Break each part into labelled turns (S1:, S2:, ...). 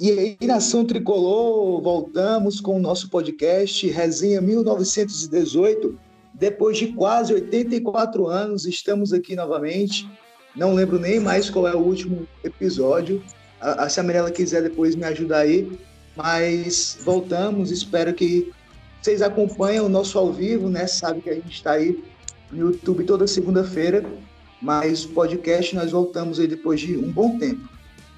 S1: E aí, Nação Tricolor, voltamos com o nosso podcast Resenha 1918. Depois de quase 84 anos, estamos aqui novamente. Não lembro nem mais qual é o último episódio. A, se a Mirella quiser depois me ajudar aí. Mas voltamos, espero que vocês acompanhem o nosso ao vivo, né? Sabe que a gente está aí no YouTube toda segunda-feira. Mas podcast nós voltamos aí depois de um bom tempo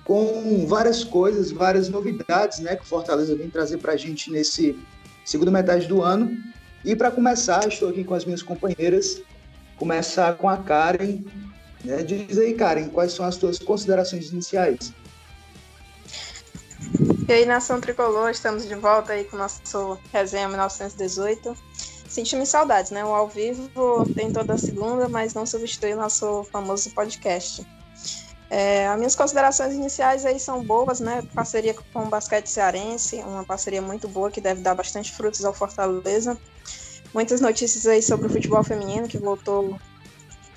S1: com várias coisas, várias novidades, né, que o Fortaleza vem trazer para a gente nesse segunda metade do ano. E para começar, estou aqui com as minhas companheiras. Começar com a Karen. Né? Diz aí, Karen, quais são as suas considerações iniciais?
S2: E aí, Nação Tricolor, estamos de volta aí com o nosso resenha 1918. Sentimos saudades, né? O ao vivo tem toda segunda, mas não substitui o nosso famoso podcast. É, as minhas considerações iniciais aí são boas, né? Parceria com o basquete cearense, uma parceria muito boa que deve dar bastante frutos ao Fortaleza. Muitas notícias aí sobre o futebol feminino que voltou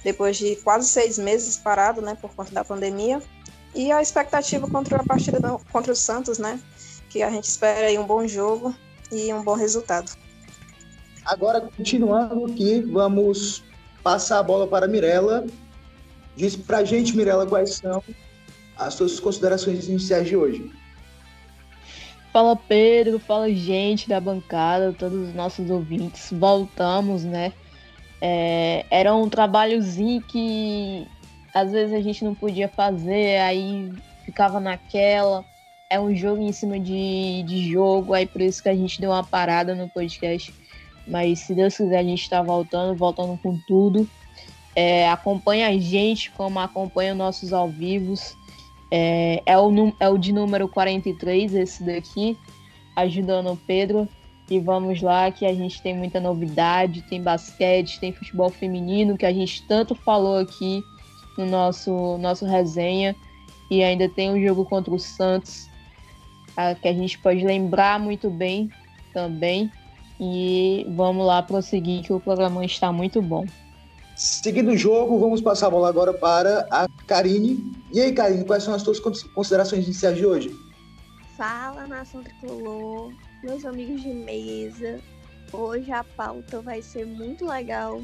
S2: depois de quase seis meses parado, né, por conta da pandemia. E a expectativa contra a partida do, contra o Santos, né? Que a gente espera aí um bom jogo e um bom resultado.
S1: Agora, continuando aqui, vamos passar a bola para a Mirella Diz para a gente, Mirella, quais são as suas considerações iniciais de hoje.
S3: Fala Pedro, fala gente da bancada, todos os nossos ouvintes. Voltamos, né? É, era um trabalhozinho que às vezes a gente não podia fazer, aí ficava naquela. É um jogo em cima de, de jogo, aí por isso que a gente deu uma parada no podcast. Mas se Deus quiser, a gente está voltando, voltando com tudo. É, acompanha a gente, como acompanha nossos ao vivos. É, é, o, é o de número 43, esse daqui, ajudando o Pedro. E vamos lá, que a gente tem muita novidade, tem basquete, tem futebol feminino, que a gente tanto falou aqui no nosso, nosso resenha. E ainda tem um jogo contra o Santos, que a gente pode lembrar muito bem também. E vamos lá prosseguir, que o programa está muito bom.
S1: Seguindo o jogo, vamos passar a bola agora para a Karine. E aí, Karine, quais são as suas considerações iniciais de hoje?
S4: Fala, nação tricolor, meus amigos de mesa. Hoje a pauta vai ser muito legal.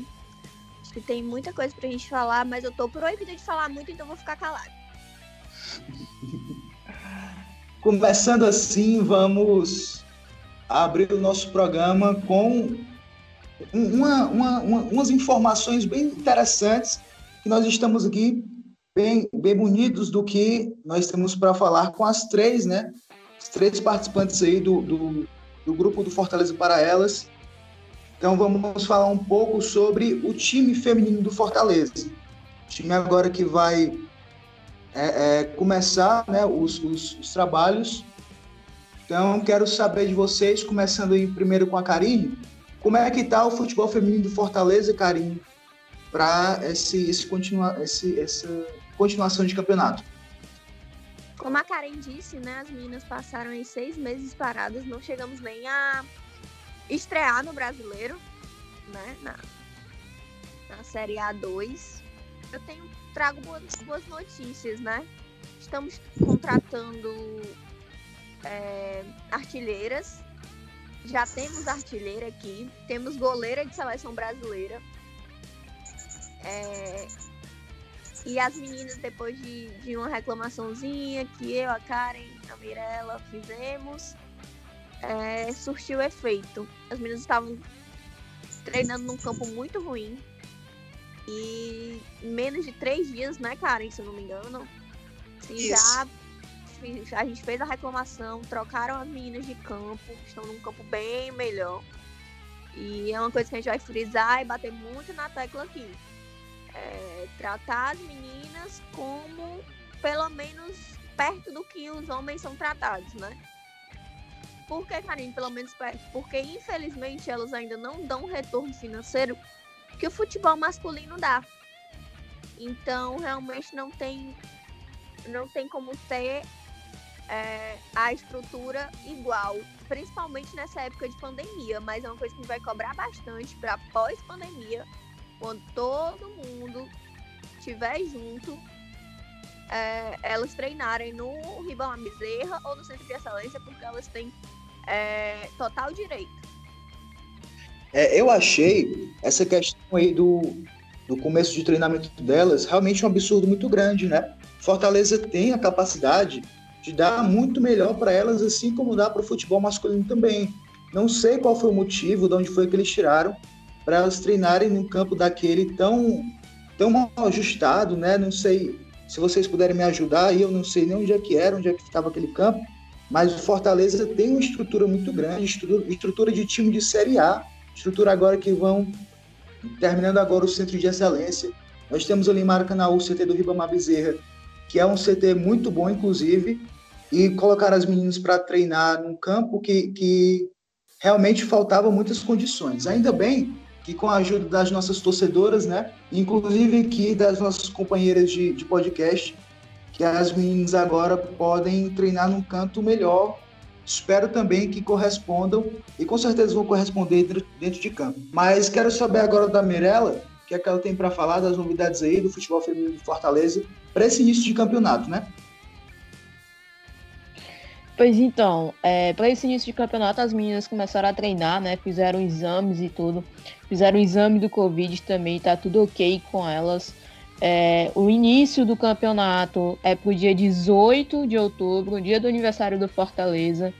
S4: Acho que tem muita coisa pra gente falar, mas eu tô proibida de falar muito, então vou ficar calada.
S1: Começando assim, vamos abrir o nosso programa com uma, uma, uma, umas informações bem interessantes que nós estamos aqui bem, bem unidos do que nós temos para falar com as três, né? Os três participantes aí do, do, do grupo do Fortaleza para Elas. Então vamos falar um pouco sobre o time feminino do Fortaleza. O time agora que vai é, é, começar né, os, os, os, trabalhos. Então quero saber de vocês, começando aí primeiro com a Karine, como é que está o futebol feminino do Fortaleza, Carinho, para esse, esse continua, esse, essa continuação de campeonato?
S4: Como a Karen disse, né, as meninas passaram em seis meses paradas, não chegamos nem a estrear no brasileiro, né, na, na Série A2. Eu tenho, trago boas, boas notícias, né? Estamos contratando é, artilheiras já temos artilheira aqui, temos goleira de seleção brasileira. É, e as meninas, depois de, de uma reclamaçãozinha que eu, a Karen, a Mirella fizemos, é, surtiu efeito. As meninas estavam treinando num campo muito ruim. E menos de três dias, né, Karen, se eu não me engano, assim, já a gente fez a reclamação, trocaram as meninas de campo, estão num campo bem melhor. E é uma coisa que a gente vai frisar e bater muito na tecla aqui. É, tratar as meninas como pelo menos perto do que os homens são tratados, né? Por que, Karine, pelo menos perto? Porque infelizmente elas ainda não dão retorno financeiro que o futebol masculino dá. Então realmente não tem não tem como ter é, a estrutura igual, principalmente nessa época de pandemia, mas é uma coisa que vai cobrar bastante para pós-pandemia, quando todo mundo estiver junto, é, elas treinarem no Ribamar Bezerra ou no Centro de Excelência, porque elas têm é, total direito.
S1: É, eu achei essa questão aí do, do começo de treinamento delas realmente um absurdo muito grande, né? Fortaleza tem a capacidade de dar muito melhor para elas, assim como dá para o futebol masculino também. Não sei qual foi o motivo, de onde foi que eles tiraram para elas treinarem num campo daquele tão tão mal ajustado, né? Não sei se vocês puderem me ajudar, aí eu não sei nem onde é que era, onde é que ficava aquele campo, mas o Fortaleza tem uma estrutura muito grande, estrutura, estrutura de time de Série A, estrutura agora que vão terminando agora o centro de excelência. Nós temos ali em Maracanã o CT do Ribamar Bezerra, que é um CT muito bom, inclusive, e colocar as meninas para treinar num campo que, que realmente faltava muitas condições. Ainda bem que com a ajuda das nossas torcedoras, né, inclusive aqui das nossas companheiras de, de podcast, que as meninas agora podem treinar num canto melhor. Espero também que correspondam e com certeza vão corresponder dentro, dentro de campo. Mas quero saber agora da Mirella, o que é que ela tem para falar das novidades aí do futebol feminino de Fortaleza para esse início de campeonato, né?
S3: Pois então, é, para esse início de campeonato, as meninas começaram a treinar, né? Fizeram exames e tudo. Fizeram o exame do Covid também, tá tudo ok com elas. É, o início do campeonato é pro dia 18 de outubro, dia do aniversário do Fortaleza.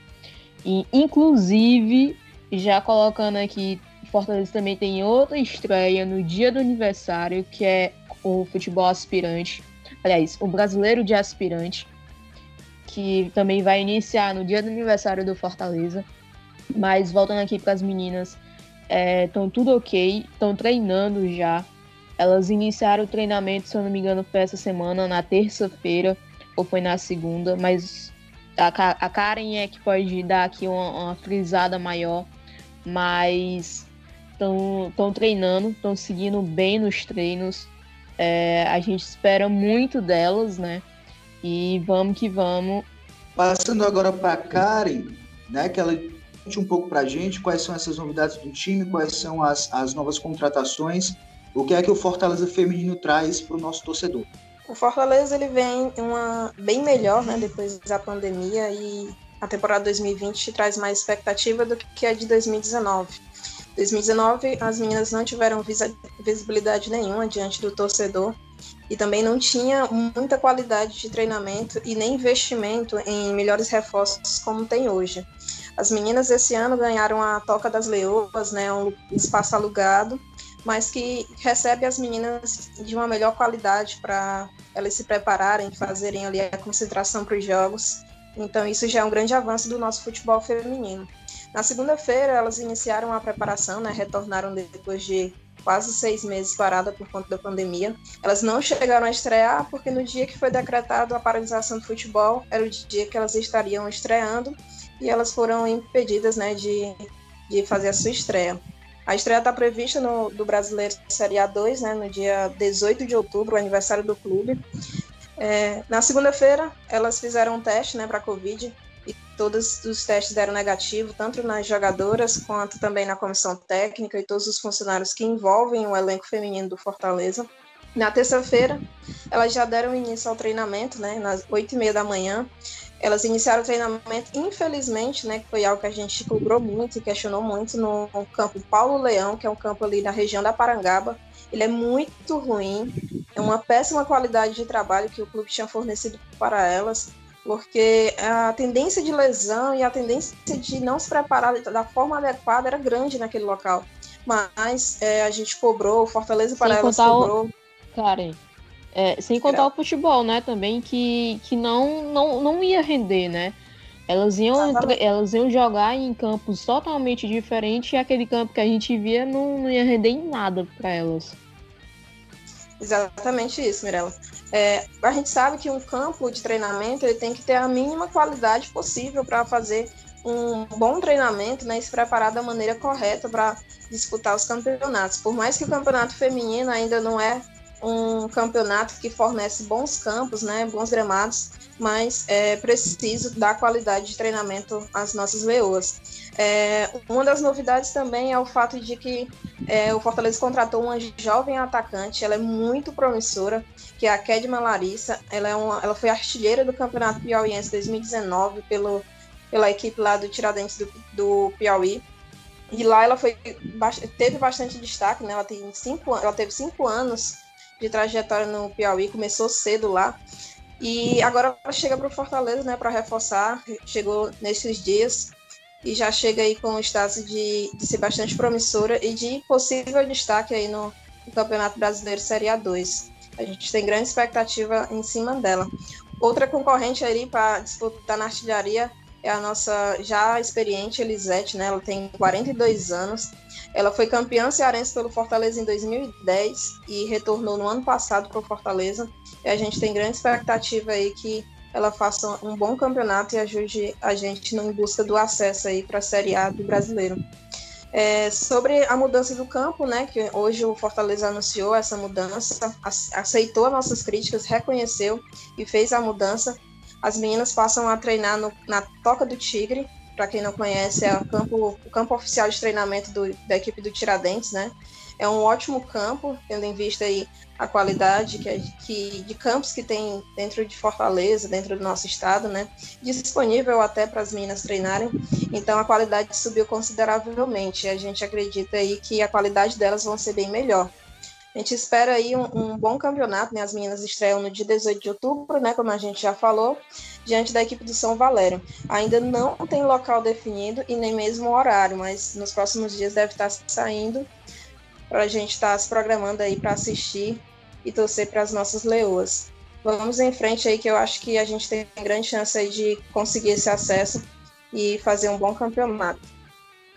S3: E, inclusive, já colocando aqui, Fortaleza também tem outra estreia no dia do aniversário, que é o futebol aspirante aliás, o Brasileiro de Aspirante, que também vai iniciar no dia do aniversário do Fortaleza. Mas voltando aqui para as meninas, estão é, tudo ok, estão treinando já. Elas iniciaram o treinamento, se eu não me engano, foi essa semana, na terça-feira, ou foi na segunda, mas a, a Karen é que pode dar aqui uma, uma frisada maior, mas estão treinando, estão seguindo bem nos treinos. É, a gente espera muito delas, né? E vamos que vamos.
S1: Passando agora para a Karen, né? Que ela conte um pouco para a gente quais são essas novidades do time, quais são as, as novas contratações, o que é que o Fortaleza Feminino traz para o nosso torcedor.
S2: O Fortaleza ele vem uma bem melhor, né? Depois da pandemia e a temporada 2020 traz mais expectativa do que a de 2019 2019, as meninas não tiveram visibilidade nenhuma diante do torcedor e também não tinha muita qualidade de treinamento e nem investimento em melhores reforços como tem hoje. As meninas esse ano ganharam a Toca das Leoas, né, um espaço alugado, mas que recebe as meninas de uma melhor qualidade para elas se prepararem, fazerem ali a concentração para os jogos. Então isso já é um grande avanço do nosso futebol feminino. Na segunda-feira, elas iniciaram a preparação, né, retornaram depois de quase seis meses parada por conta da pandemia. Elas não chegaram a estrear porque no dia que foi decretado a paralisação do futebol era o dia que elas estariam estreando e elas foram impedidas né, de, de fazer a sua estreia. A estreia está prevista no, do Brasileiro Série A2, né, no dia 18 de outubro, aniversário do clube. É, na segunda-feira, elas fizeram um teste né, para a Covid todos os testes deram negativo, tanto nas jogadoras quanto também na comissão técnica e todos os funcionários que envolvem o elenco feminino do Fortaleza. Na terça-feira, elas já deram início ao treinamento, né, nas oito e meia da manhã. Elas iniciaram o treinamento, infelizmente, né, que foi algo que a gente cobrou muito e questionou muito no campo Paulo Leão, que é um campo ali na região da Parangaba. Ele é muito ruim, é uma péssima qualidade de trabalho que o clube tinha fornecido para elas porque a tendência de lesão e a tendência de não se preparar da forma adequada era grande naquele local. Mas é, a gente cobrou, Fortaleza para elas cobrou.
S3: O... Karen, é, sem contar o futebol, né, também, que, que não, não, não ia render, né? Elas iam, elas iam jogar em campos totalmente diferentes e aquele campo que a gente via não, não ia render em nada para elas.
S2: Exatamente isso, Mirella. É, a gente sabe que um campo de treinamento ele tem que ter a mínima qualidade possível para fazer um bom treinamento né, e se preparar da maneira correta para disputar os campeonatos. Por mais que o campeonato feminino ainda não é um campeonato que fornece bons campos, né, bons gramados, mas é preciso dar qualidade de treinamento às nossas leoas. É, uma das novidades também é o fato de que é, o Fortaleza contratou uma jovem atacante, ela é muito promissora, que é a Kedma Larissa. Ela, é uma, ela foi artilheira do Campeonato Piauiense 2019 pelo, pela equipe lá do Tiradentes do, do Piauí. E lá ela foi, teve bastante destaque, né? Ela, tem cinco, ela teve cinco anos de trajetória no Piauí, começou cedo lá. E agora chega para o Fortaleza, né, para reforçar. Chegou nesses dias e já chega aí com o status de, de ser bastante promissora e de possível destaque aí no, no Campeonato Brasileiro Série A2. A gente tem grande expectativa em cima dela. Outra concorrente aí para disputar na artilharia é a nossa já experiente Elisete, né? Ela tem 42 anos. Ela foi campeã cearense pelo Fortaleza em 2010 e retornou no ano passado para o Fortaleza. E a gente tem grande expectativa aí que ela faça um bom campeonato e ajude a gente em busca do acesso aí para a Série A do Brasileiro. É, sobre a mudança do campo, né, que hoje o Fortaleza anunciou essa mudança, aceitou as nossas críticas, reconheceu e fez a mudança. As meninas passam a treinar no, na Toca do Tigre, para quem não conhece, é o campo, o campo oficial de treinamento do, da equipe do Tiradentes, né? É um ótimo campo, tendo em vista aí a qualidade que, que, de campos que tem dentro de Fortaleza, dentro do nosso estado, né? Disponível até para as meninas treinarem. Então a qualidade subiu consideravelmente. A gente acredita aí que a qualidade delas vão ser bem melhor. A gente espera aí um, um, bom campeonato, né? As meninas estreiam no dia 18 de outubro, né? Como a gente já falou, diante da equipe do São Valério. Ainda não tem local definido e nem mesmo horário, mas nos próximos dias deve estar saindo para a gente estar se programando aí para assistir e torcer para as nossas leoas. Vamos em frente aí que eu acho que a gente tem grande chance aí de conseguir esse acesso e fazer um bom campeonato.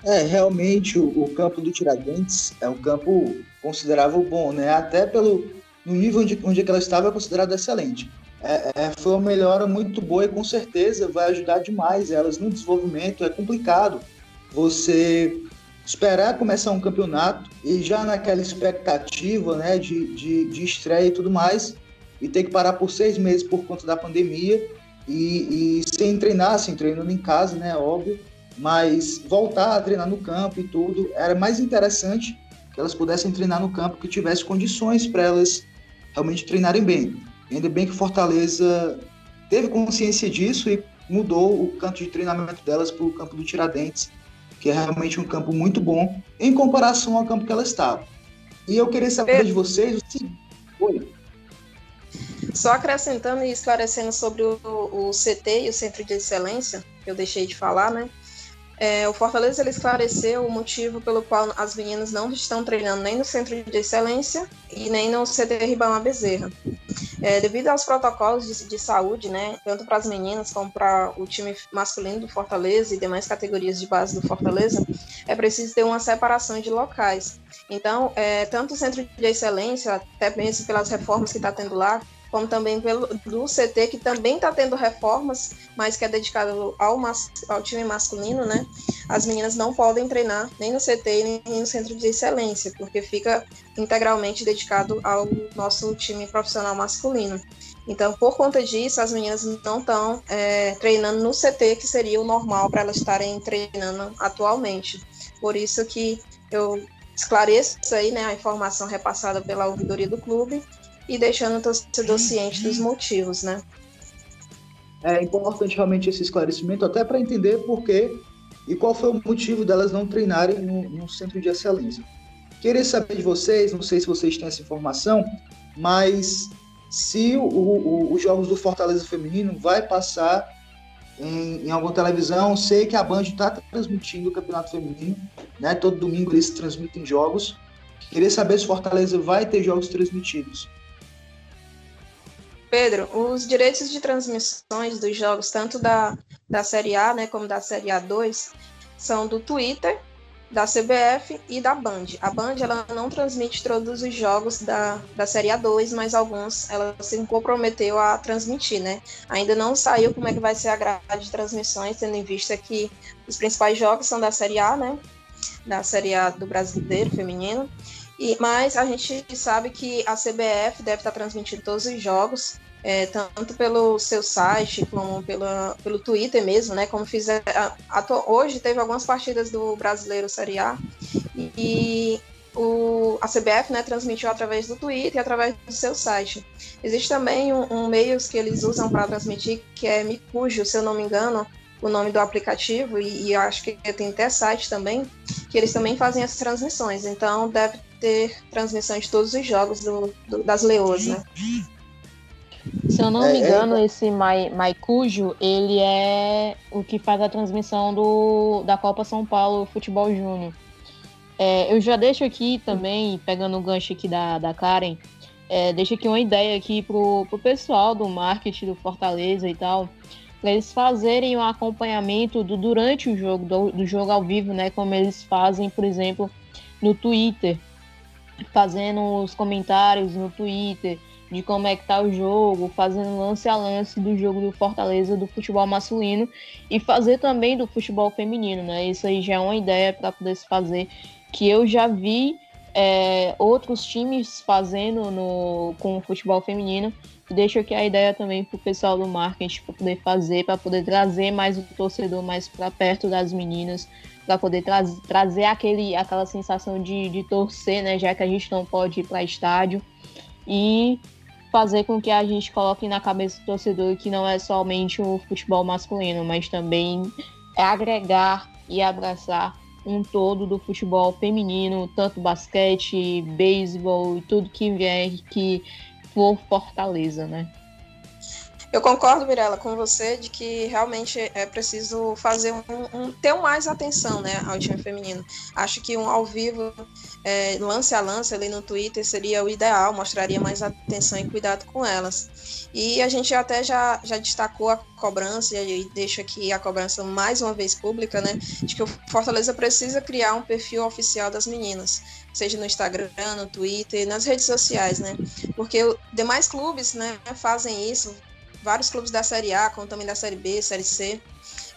S1: É, realmente o, o campo do Tiradentes é um campo considerável bom, né? Até pelo no nível onde, onde ela estava é considerado excelente. É, é, foi uma melhora muito boa e com certeza vai ajudar demais elas no desenvolvimento. É complicado você esperar começar um campeonato e já naquela expectativa né, de, de, de estreia e tudo mais, e ter que parar por seis meses por conta da pandemia e, e sem treinar, assim, treinando em casa, né, óbvio, mas voltar a treinar no campo e tudo, era mais interessante que elas pudessem treinar no campo, que tivesse condições para elas realmente treinarem bem. Ainda bem que Fortaleza teve consciência disso e mudou o canto de treinamento delas para o campo do Tiradentes, que é realmente um campo muito bom em comparação ao campo que ela estava. E eu queria saber de vocês o seguinte. Oi.
S2: Só acrescentando e esclarecendo sobre o, o CT e o Centro de Excelência, que eu deixei de falar, né? É, o Fortaleza ele esclareceu o motivo pelo qual as meninas não estão treinando nem no Centro de Excelência e nem no CT Ribamar Bezerra. É, devido aos protocolos de, de saúde, né, tanto para as meninas como para o time masculino do Fortaleza e demais categorias de base do Fortaleza, é preciso ter uma separação de locais. Então, é, tanto o Centro de Excelência, até mesmo pelas reformas que está tendo lá, como também pelo do CT, que também está tendo reformas, mas que é dedicado ao, mas, ao time masculino, né? As meninas não podem treinar nem no CT nem no centro de excelência, porque fica integralmente dedicado ao nosso time profissional masculino. Então, por conta disso, as meninas não estão é, treinando no CT, que seria o normal para elas estarem treinando atualmente. Por isso que eu esclareço aí, né, a informação repassada pela ouvidoria do clube e deixando o torcedor ciente dos motivos, né?
S1: É importante realmente esse esclarecimento, até para entender por quê e qual foi o motivo delas não treinarem no, no centro de excelência. Queria saber de vocês, não sei se vocês têm essa informação, mas se o, o, os jogos do Fortaleza Feminino vai passar em, em alguma televisão, sei que a Band está transmitindo o Campeonato Feminino, né? Todo domingo eles transmitem jogos. Queria saber se Fortaleza vai ter jogos transmitidos.
S2: Pedro, os direitos de transmissões dos jogos, tanto da, da Série A né, como da Série A2, são do Twitter, da CBF e da Band. A Band ela não transmite todos os jogos da, da Série A2, mas alguns ela se comprometeu a transmitir, né? Ainda não saiu como é que vai ser a grade de transmissões, tendo em vista que os principais jogos são da Série A, né? Da Série A do Brasileiro Feminino. E, mas a gente sabe que a CBF deve estar transmitindo todos os jogos é, tanto pelo seu site como pela, pelo Twitter mesmo, né? Como fizer. hoje teve algumas partidas do Brasileiro Série A e o, a CBF né, transmitiu através do Twitter e através do seu site. Existe também um, um meio que eles usam para transmitir, que é Micujo, se eu não me engano, o nome do aplicativo, e, e acho que tem até site também, que eles também fazem as transmissões. Então deve ter transmissão de todos os jogos do, do das Leoas, né?
S3: Se eu não é, me é. engano, é... esse Maicujo, ele é o que faz a transmissão do, da Copa São Paulo Futebol Júnior. É, eu já deixo aqui também, pegando o gancho aqui da, da Karen, é, deixo aqui uma ideia aqui pro, pro pessoal do marketing do Fortaleza e tal, para eles fazerem o um acompanhamento do, durante o jogo, do, do jogo ao vivo, né? Como eles fazem, por exemplo, no Twitter, fazendo os comentários no Twitter, de como é que tá o jogo, fazendo lance a lance do jogo do Fortaleza do futebol masculino e fazer também do futebol feminino, né? Isso aí já é uma ideia para poder se fazer que eu já vi é, outros times fazendo no, com o futebol feminino. Deixo aqui a ideia também para o pessoal do marketing para poder fazer, para poder trazer mais o torcedor mais para perto das meninas, para poder tra trazer aquele, aquela sensação de, de torcer, né? Já que a gente não pode ir para estádio. E fazer com que a gente coloque na cabeça do torcedor que não é somente o futebol masculino, mas também é agregar e abraçar um todo do futebol feminino, tanto basquete, beisebol e tudo que vier que for Fortaleza, né?
S2: Eu concordo, Mirella, com você de que realmente é preciso fazer um, um ter mais atenção, né, ao time feminino. Acho que um ao vivo, é, lance a lance ali no Twitter seria o ideal, mostraria mais atenção e cuidado com elas. E a gente até já, já destacou a cobrança e deixa aqui a cobrança mais uma vez pública, né, de que o Fortaleza precisa criar um perfil oficial das meninas, seja no Instagram, no Twitter, nas redes sociais, né, porque demais clubes, né, fazem isso vários clubes da Série A, como também da Série B, Série C,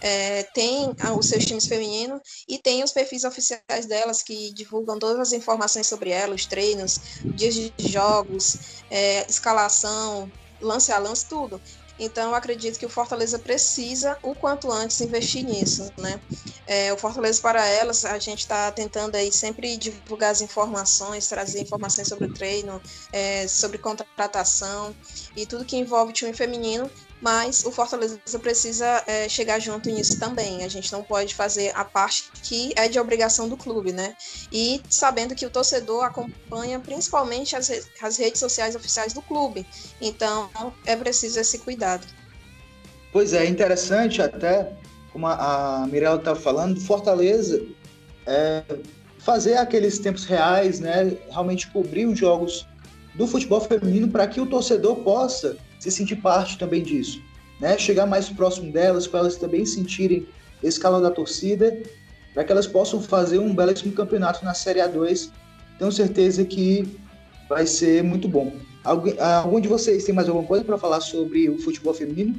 S2: é, tem os seus times femininos e tem os perfis oficiais delas que divulgam todas as informações sobre elas, os treinos, dias de jogos, é, escalação, lance a lance, tudo. Então, eu acredito que o Fortaleza precisa, o quanto antes, investir nisso, né? É, o Fortaleza para elas, a gente está tentando aí sempre divulgar as informações, trazer informações sobre o treino, é, sobre contratação e tudo que envolve time feminino, mas o Fortaleza precisa é, chegar junto nisso também. A gente não pode fazer a parte que é de obrigação do clube, né? E sabendo que o torcedor acompanha principalmente as, as redes sociais oficiais do clube. Então é preciso esse cuidado.
S1: Pois é, interessante até, como a, Mirella estava falando, Fortaleza é, fazer aqueles tempos reais, né? Realmente cobrir os jogos do futebol feminino para que o torcedor possa se sentir parte também disso, né? Chegar mais próximo delas, para elas também sentirem esse calor da torcida, para que elas possam fazer um belíssimo campeonato na Série A2. Tenho certeza que vai ser muito bom. Algum, algum de vocês tem mais alguma coisa para falar sobre o futebol feminino?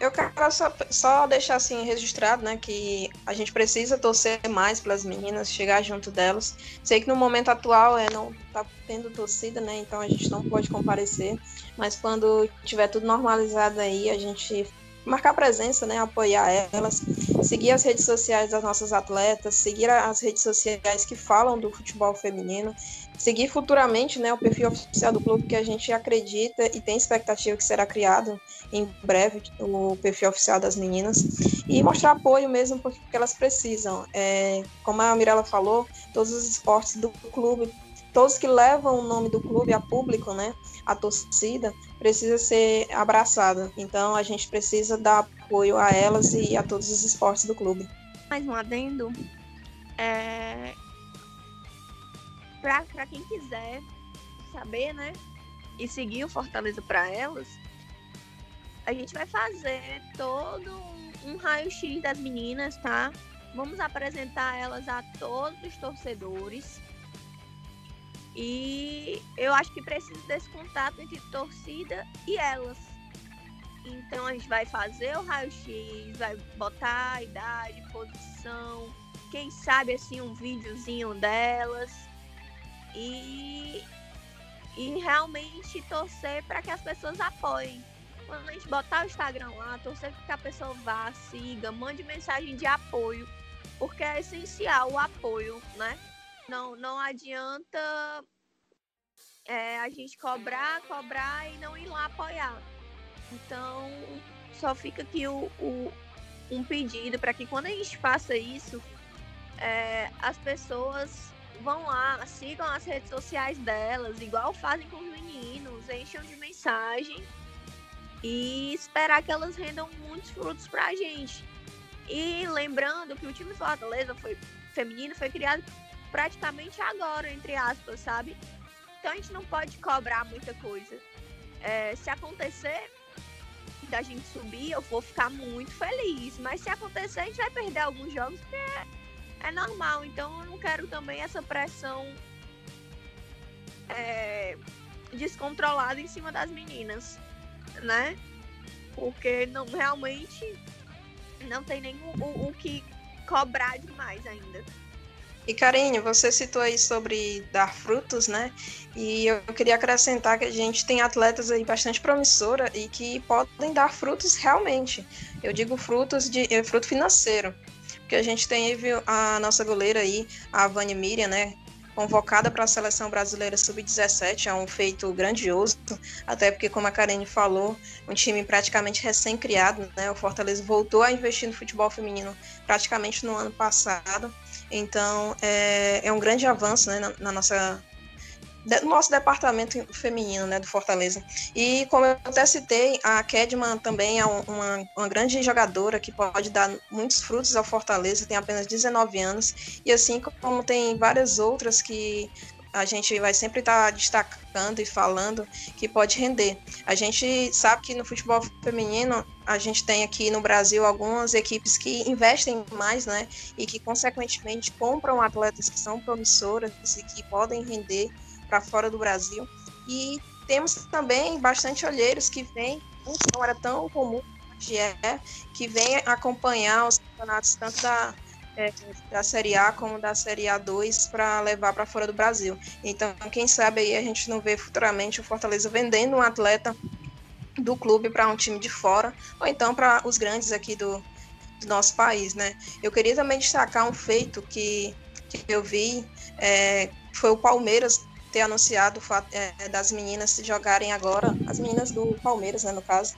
S2: Eu quero só, só, deixar assim registrado, né, que a gente precisa torcer mais pelas meninas, chegar junto delas. Sei que no momento atual é não tá tendo torcida, né, então a gente não pode comparecer, mas quando tiver tudo normalizado aí, a gente marcar presença, né, apoiar elas, seguir as redes sociais das nossas atletas, seguir as redes sociais que falam do futebol feminino, seguir futuramente, né, o perfil oficial do clube que a gente acredita e tem expectativa que será criado em breve o perfil oficial das meninas e mostrar apoio mesmo porque elas precisam. É, como a Mirella falou, todos os esportes do clube todos que levam o nome do clube a público, né, a torcida, precisa ser abraçada. Então a gente precisa dar apoio a elas e a todos os esportes do clube.
S4: Mais um adendo. É... Para quem quiser saber, né, e seguir o Fortaleza para elas, a gente vai fazer todo um raio-x das meninas, tá? Vamos apresentar elas a todos os torcedores e eu acho que precisa desse contato entre torcida e elas. Então a gente vai fazer o raio-x, vai botar a idade, posição, quem sabe assim um videozinho delas. E, e realmente torcer para que as pessoas apoiem. Quando a gente botar o Instagram lá, torcer que a pessoa vá, siga, mande mensagem de apoio, porque é essencial o apoio, né? Não, não adianta é, a gente cobrar, cobrar e não ir lá apoiar. Então, só fica aqui o, o um pedido para que quando a gente faça isso, é, as pessoas vão lá, sigam as redes sociais delas, igual fazem com os meninos, encham de mensagem e esperar que elas rendam muitos frutos pra gente. E lembrando que o time Fortaleza foi feminino foi criado praticamente agora, entre aspas, sabe? Então a gente não pode cobrar muita coisa. É, se acontecer da gente subir, eu vou ficar muito feliz. Mas se acontecer, a gente vai perder alguns jogos, porque é é normal. Então eu não quero também essa pressão é, descontrolada em cima das meninas, né? Porque não realmente não tem nem o, o que cobrar demais ainda.
S2: E Karine, você citou aí sobre dar frutos, né? E eu queria acrescentar que a gente tem atletas aí bastante promissora e que podem dar frutos realmente. Eu digo frutos de é, fruto financeiro que a gente teve a nossa goleira aí, a Vânia Miriam, né? Convocada para a seleção brasileira sub-17, é um feito grandioso, até porque, como a Karine falou, um time praticamente recém-criado, né? O Fortaleza voltou a investir no futebol feminino praticamente no ano passado, então é, é um grande avanço né, na, na nossa nosso departamento feminino, né, do Fortaleza. E como eu até citei, a Kedman também é uma, uma grande jogadora que pode dar muitos frutos ao Fortaleza, tem apenas 19 anos, e assim como tem várias outras que a gente vai sempre estar tá destacando e falando que pode render. A gente sabe que no futebol feminino a gente tem aqui no Brasil algumas equipes que investem mais, né, e que consequentemente compram atletas que são promissoras e que podem render para fora do Brasil. E temos também bastante olheiros que vêm, não era tão comum que é, que vem acompanhar os campeonatos tanto da, é, da Série A como da Série A2 para levar para fora do Brasil. Então, quem sabe aí a gente não vê futuramente o Fortaleza vendendo um atleta do clube para um time de fora, ou então para os grandes aqui do, do, nosso país, né? Eu queria também destacar um feito que, que eu vi, é, foi o Palmeiras ter anunciado o fato é, das meninas jogarem agora, as meninas do Palmeiras, né, no caso,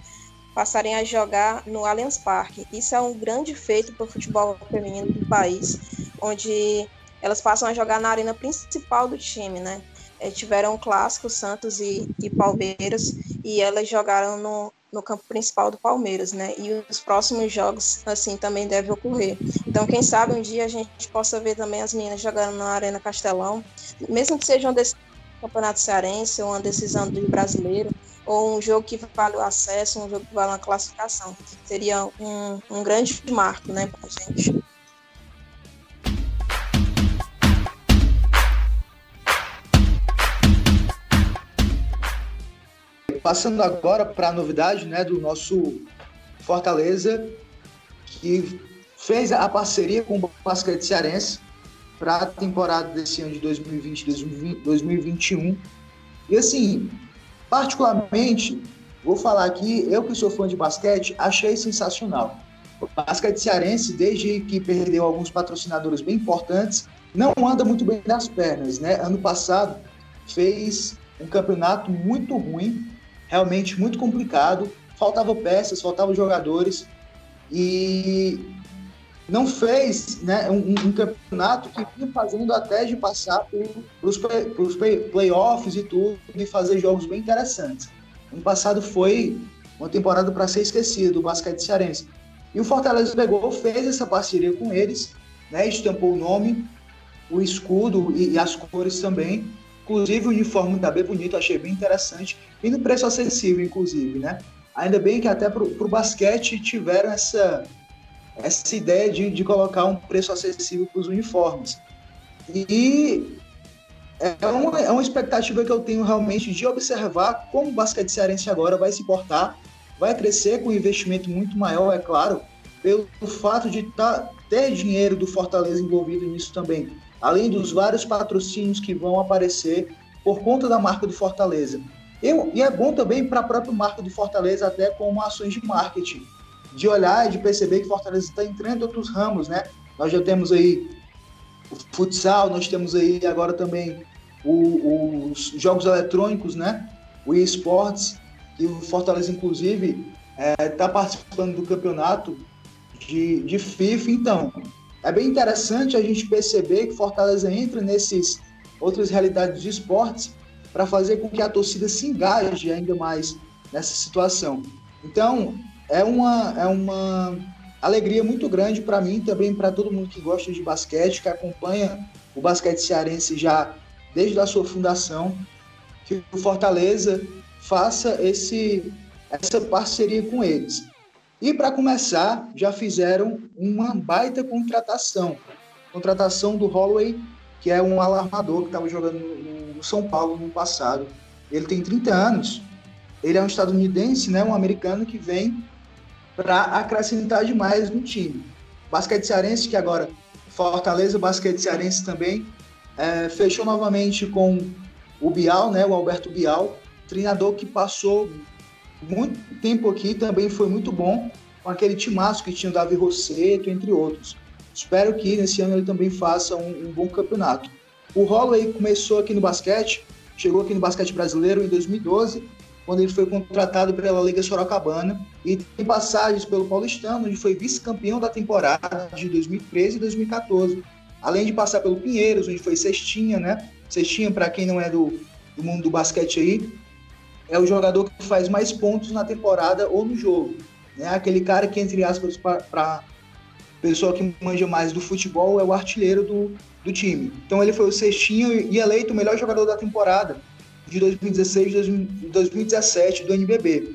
S2: passarem a jogar no Allianz Parque. Isso é um grande feito para o futebol feminino do país, onde elas passam a jogar na arena principal do time, né? É, tiveram um clássico, Santos e, e, Palmeiras, e elas jogaram no, no campo principal do Palmeiras, né? E os próximos jogos, assim, também devem ocorrer. Então, quem sabe um dia a gente possa ver também as meninas jogando na Arena Castelão, mesmo que seja um desses Campeonato Cearense, ou uma decisão do brasileiro, ou um jogo que vale o acesso, um jogo que vale uma classificação. Seria um, um grande marco né, para a gente.
S1: Passando agora para a novidade né, do nosso Fortaleza, que fez a parceria com o Basquete Cearense para a temporada desse ano de 2020, 2021. E assim, particularmente, vou falar aqui, eu que sou fã de basquete, achei sensacional. O basquete cearense, desde que perdeu alguns patrocinadores bem importantes, não anda muito bem nas pernas, né? Ano passado fez um campeonato muito ruim, realmente muito complicado, faltava peças, faltavam jogadores e não fez né, um, um, campeonato que vinha fazendo até de passar play, play, playoffs e tudo, e fazer jogos bem interessantes. Ano passado foi uma temporada para ser esquecida do basquete cearense. E o Fortaleza pegou, fez essa parceria com eles, né, estampou o nome, o escudo e, e as cores também. Inclusive o uniforme tá bem bonito, achei bem interessante. E no preço acessível, inclusive, né? Ainda bem que até para o basquete tiveram essa, essa ideia de, de colocar um preço acessível para os uniformes. E é uma, é uma expectativa que eu tenho realmente de observar como o basquete cearense agora vai se portar, vai crescer com um investimento muito maior, é claro, pelo fato de tá, ter dinheiro do Fortaleza envolvido nisso também, além dos vários patrocínios que vão aparecer por conta da marca do Fortaleza. Eu, e é bom também para a própria marca do Fortaleza, até como ações de marketing, de olhar e de perceber que Fortaleza está entrando em outros ramos, né? Nós já temos aí o futsal, nós temos aí agora também o, os jogos eletrônicos, né? O eSports, e o Fortaleza, inclusive, está é, tá participando do campeonato de, de FIFA. Então, é bem interessante a gente perceber que Fortaleza entra nesses outras realidades de esportes para fazer com que a torcida se engaje ainda mais nessa situação. Então, é uma, é uma alegria muito grande para mim, também para todo mundo que gosta de basquete, que acompanha o basquete cearense já desde a sua fundação, que o Fortaleza faça esse, essa parceria com eles. E para começar, já fizeram uma baita contratação. Contratação do Holloway, que é um alarmador que estava jogando no São Paulo no passado. Ele tem 30 anos. Ele é um estadunidense, né, um americano que vem para acrescentar demais no time. Basquete cearense, que agora Fortaleza, basquete cearense também, é, fechou novamente com o Bial, né, o Alberto Bial, treinador que passou muito tempo aqui, também foi muito bom, com aquele timaço que tinha o Davi Rosseto, entre outros. Espero que nesse ano ele também faça um, um bom campeonato. O Holloway começou aqui no basquete, chegou aqui no basquete brasileiro em 2012, quando ele foi contratado pela Liga Sorocabana e tem passagens pelo Paulistano, onde foi vice-campeão da temporada de 2013 e 2014. Além de passar pelo Pinheiros, onde foi cestinha, né? Cestinha, para quem não é do, do mundo do basquete aí, é o jogador que faz mais pontos na temporada ou no jogo. Né? Aquele cara que, entre aspas, para pessoa que manja mais do futebol, é o artilheiro do, do time. Então ele foi o sextinho e eleito o melhor jogador da temporada de 2016 e 2017 do NBB.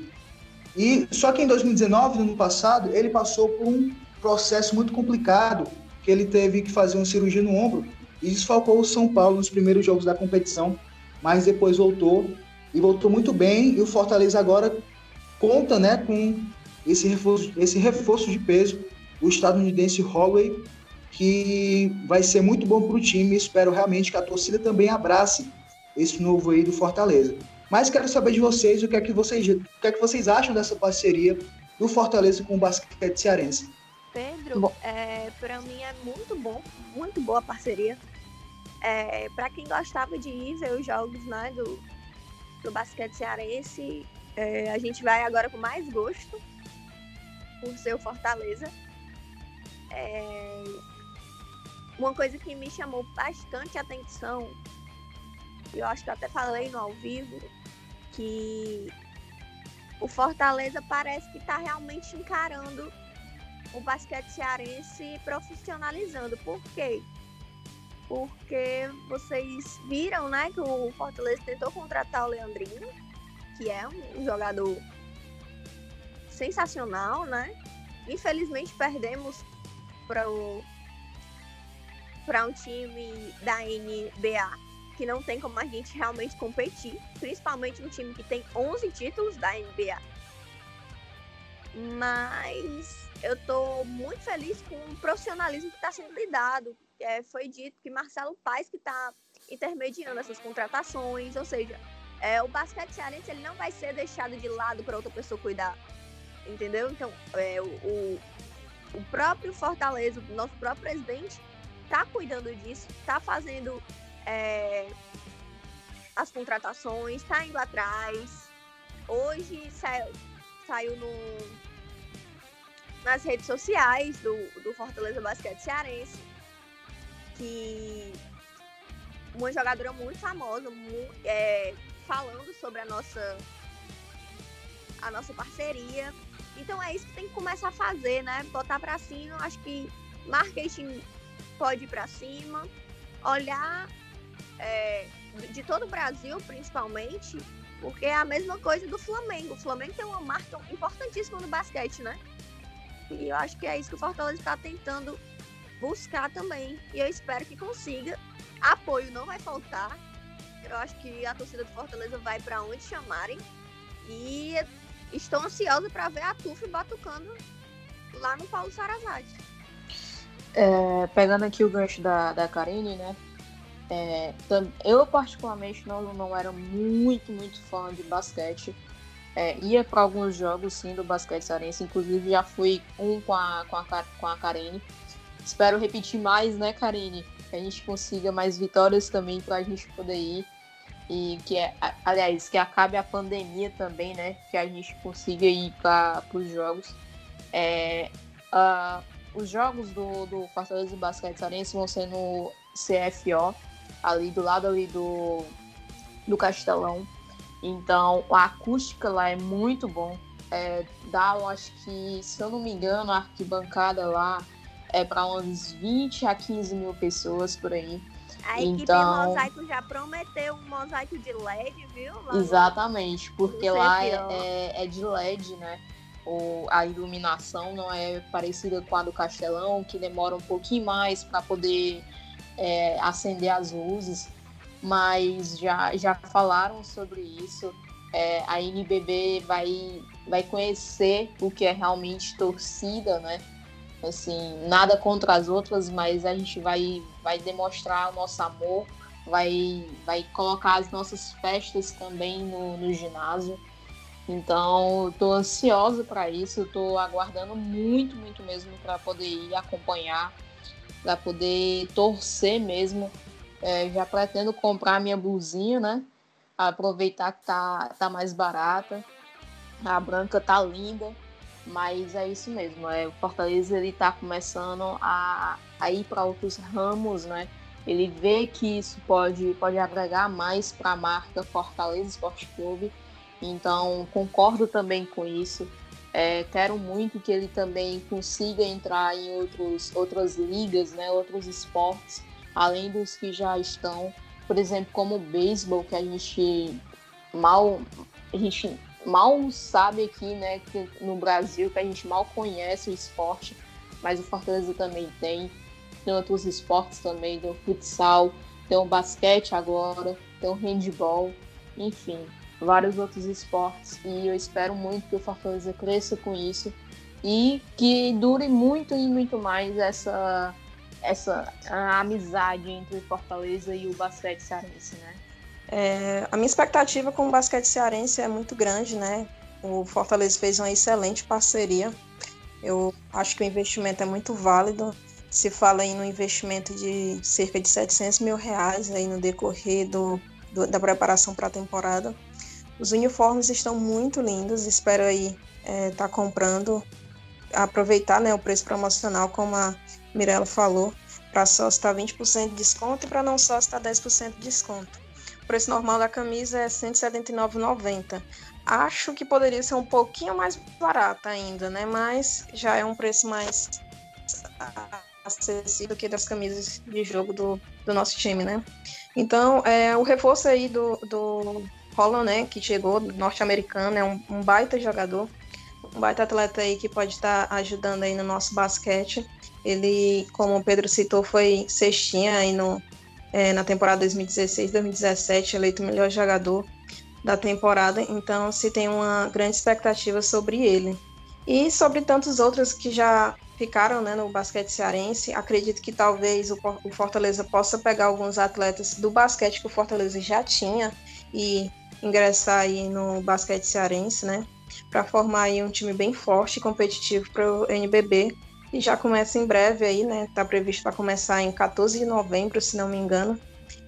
S1: E só que em 2019, no ano passado, ele passou por um processo muito complicado, que ele teve que fazer uma cirurgia no ombro e desfalcou o São Paulo nos primeiros jogos da competição, mas depois voltou e voltou muito bem. E o Fortaleza agora conta né, com esse reforço, esse reforço de peso, o estadunidense Holloway, que vai ser muito bom para o time. Espero realmente que a torcida também abrace esse novo aí do Fortaleza. Mas quero saber de vocês o que é que vocês, o que é que vocês acham dessa parceria do Fortaleza com o basquete cearense.
S4: Pedro, é, para mim é muito bom, muito boa a parceria. É, para quem gostava de ir ver os jogos né, do, do basquete cearense, é, a gente vai agora com mais gosto por ser o Fortaleza. É, uma coisa que me chamou bastante atenção, eu acho que eu até falei no ao vivo, que o Fortaleza parece que está realmente encarando o basquete cearense profissionalizando. Por quê? Porque vocês viram, né, que o Fortaleza tentou contratar o Leandrinho, que é um jogador sensacional, né? Infelizmente perdemos para o para um time da NBA que não tem como a gente realmente competir, principalmente um time que tem 11 títulos da NBA. Mas eu tô muito feliz com o profissionalismo que está sendo lidado. É, foi dito que Marcelo Paes que está intermediando essas contratações, ou seja, é, o basquete cearense ele não vai ser deixado de lado para outra pessoa cuidar, entendeu? Então, é, o, o, o próprio Fortaleza, o nosso próprio presidente, está cuidando disso, está fazendo é, as contratações, está indo atrás. Hoje saiu, saiu no, nas redes sociais do, do Fortaleza Basquete Cearense que uma jogadora muito famosa, é, falando sobre a nossa a nossa parceria. Então é isso que tem que começar a fazer, né? Botar para cima, acho que marketing pode ir para cima, olhar é, de todo o Brasil, principalmente, porque é a mesma coisa do Flamengo. O Flamengo tem uma marca importantíssima no basquete, né? E eu acho que é isso que o Fortaleza está tentando buscar também. E eu espero que consiga. Apoio não vai faltar. Eu acho que a torcida do Fortaleza vai para onde chamarem. E estou ansiosa para ver a Tuf batucando lá no Paulo Sarazade.
S3: É, pegando aqui o gancho da, da Karine, né? É, eu, particularmente, não, não era muito, muito fã de basquete. É, ia para alguns jogos, sim, do basquete cearense. Inclusive, já fui um com a, com a, com a Karine. Espero repetir mais, né, Karine? Que a gente consiga mais vitórias também para a gente poder ir. E que, é, aliás, que acabe a pandemia também, né? Que a gente consiga ir para os jogos. É, uh, os jogos do, do Fortaleza Basquete Cearense vão ser no CFO, ali do lado ali do, do Castelão. Então a acústica lá é muito bom. É, dá, eu acho que, se eu não me engano, a arquibancada lá é para umas 20 a 15 mil pessoas por aí.
S4: A equipe então, Mosaico já prometeu um mosaico de LED, viu?
S3: Lá exatamente, porque lá é, é, é, de LED, né? O, a iluminação não é parecida com a do Castelão, que demora um pouquinho mais para poder é, acender as luzes, mas já, já falaram sobre isso. É, a NBB vai, vai conhecer o que é realmente torcida, né? Assim, nada contra as outras, mas a gente vai, vai demonstrar o nosso amor, vai, vai colocar as nossas festas também no, no ginásio. Então, estou ansiosa para isso, estou aguardando muito, muito mesmo para poder ir acompanhar para poder torcer mesmo. É, já pretendo comprar minha blusinha, né? Aproveitar que tá, tá mais barata. A branca tá linda, mas é isso mesmo. É, o Fortaleza ele tá começando a, a ir para outros ramos, né? Ele vê que isso pode, pode agregar mais para a marca Fortaleza Esporte Clube. Então, concordo também com isso. É, quero muito que ele também consiga entrar em outros, outras ligas, né, outros esportes, além dos que já estão. Por exemplo, como o beisebol, que a gente mal, a gente mal sabe aqui né, no Brasil, que a gente mal conhece o esporte, mas o Fortaleza também tem. Tem outros esportes também, tem o futsal, tem o basquete agora, tem o handball, enfim vários outros esportes e eu espero muito que o Fortaleza cresça com isso e que dure muito e muito mais essa essa amizade entre Fortaleza e o basquete cearense, né?
S2: É, a minha expectativa com o basquete cearense é muito grande, né? O Fortaleza fez uma excelente parceria. Eu acho que o investimento é muito válido. Se fala em um investimento de cerca de 700 mil reais aí no decorrer do, do da preparação para a temporada. Os uniformes estão muito lindos, espero aí estar é, tá comprando, aproveitar né, o preço promocional, como a Mirella falou, para sócio está 20% de desconto e para não sócio está 10% de desconto. O preço normal da camisa é R$ 179,90. Acho que poderia ser um pouquinho mais barata ainda, né? Mas já é um preço mais acessível que das camisas de jogo do, do nosso time, né? Então, é, o reforço aí do, do Holland, né, que chegou, norte-americano, é um, um, baita jogador, um baita atleta aí que pode estar tá ajudando aí no nosso basquete. Ele, como o Pedro citou, foi cestinha aí no, é, na temporada 2016-2017, eleito melhor jogador da temporada, então se tem uma grande expectativa sobre ele. E sobre tantos outros que já ficaram né, no basquete cearense, acredito que talvez o, o Fortaleza possa pegar alguns atletas do basquete que o Fortaleza já tinha e ingressar aí no basquete cearense, né? Para formar aí um time bem forte e competitivo para o NBB. E já começa em breve aí, né? Está previsto para começar em 14 de novembro, se não me engano.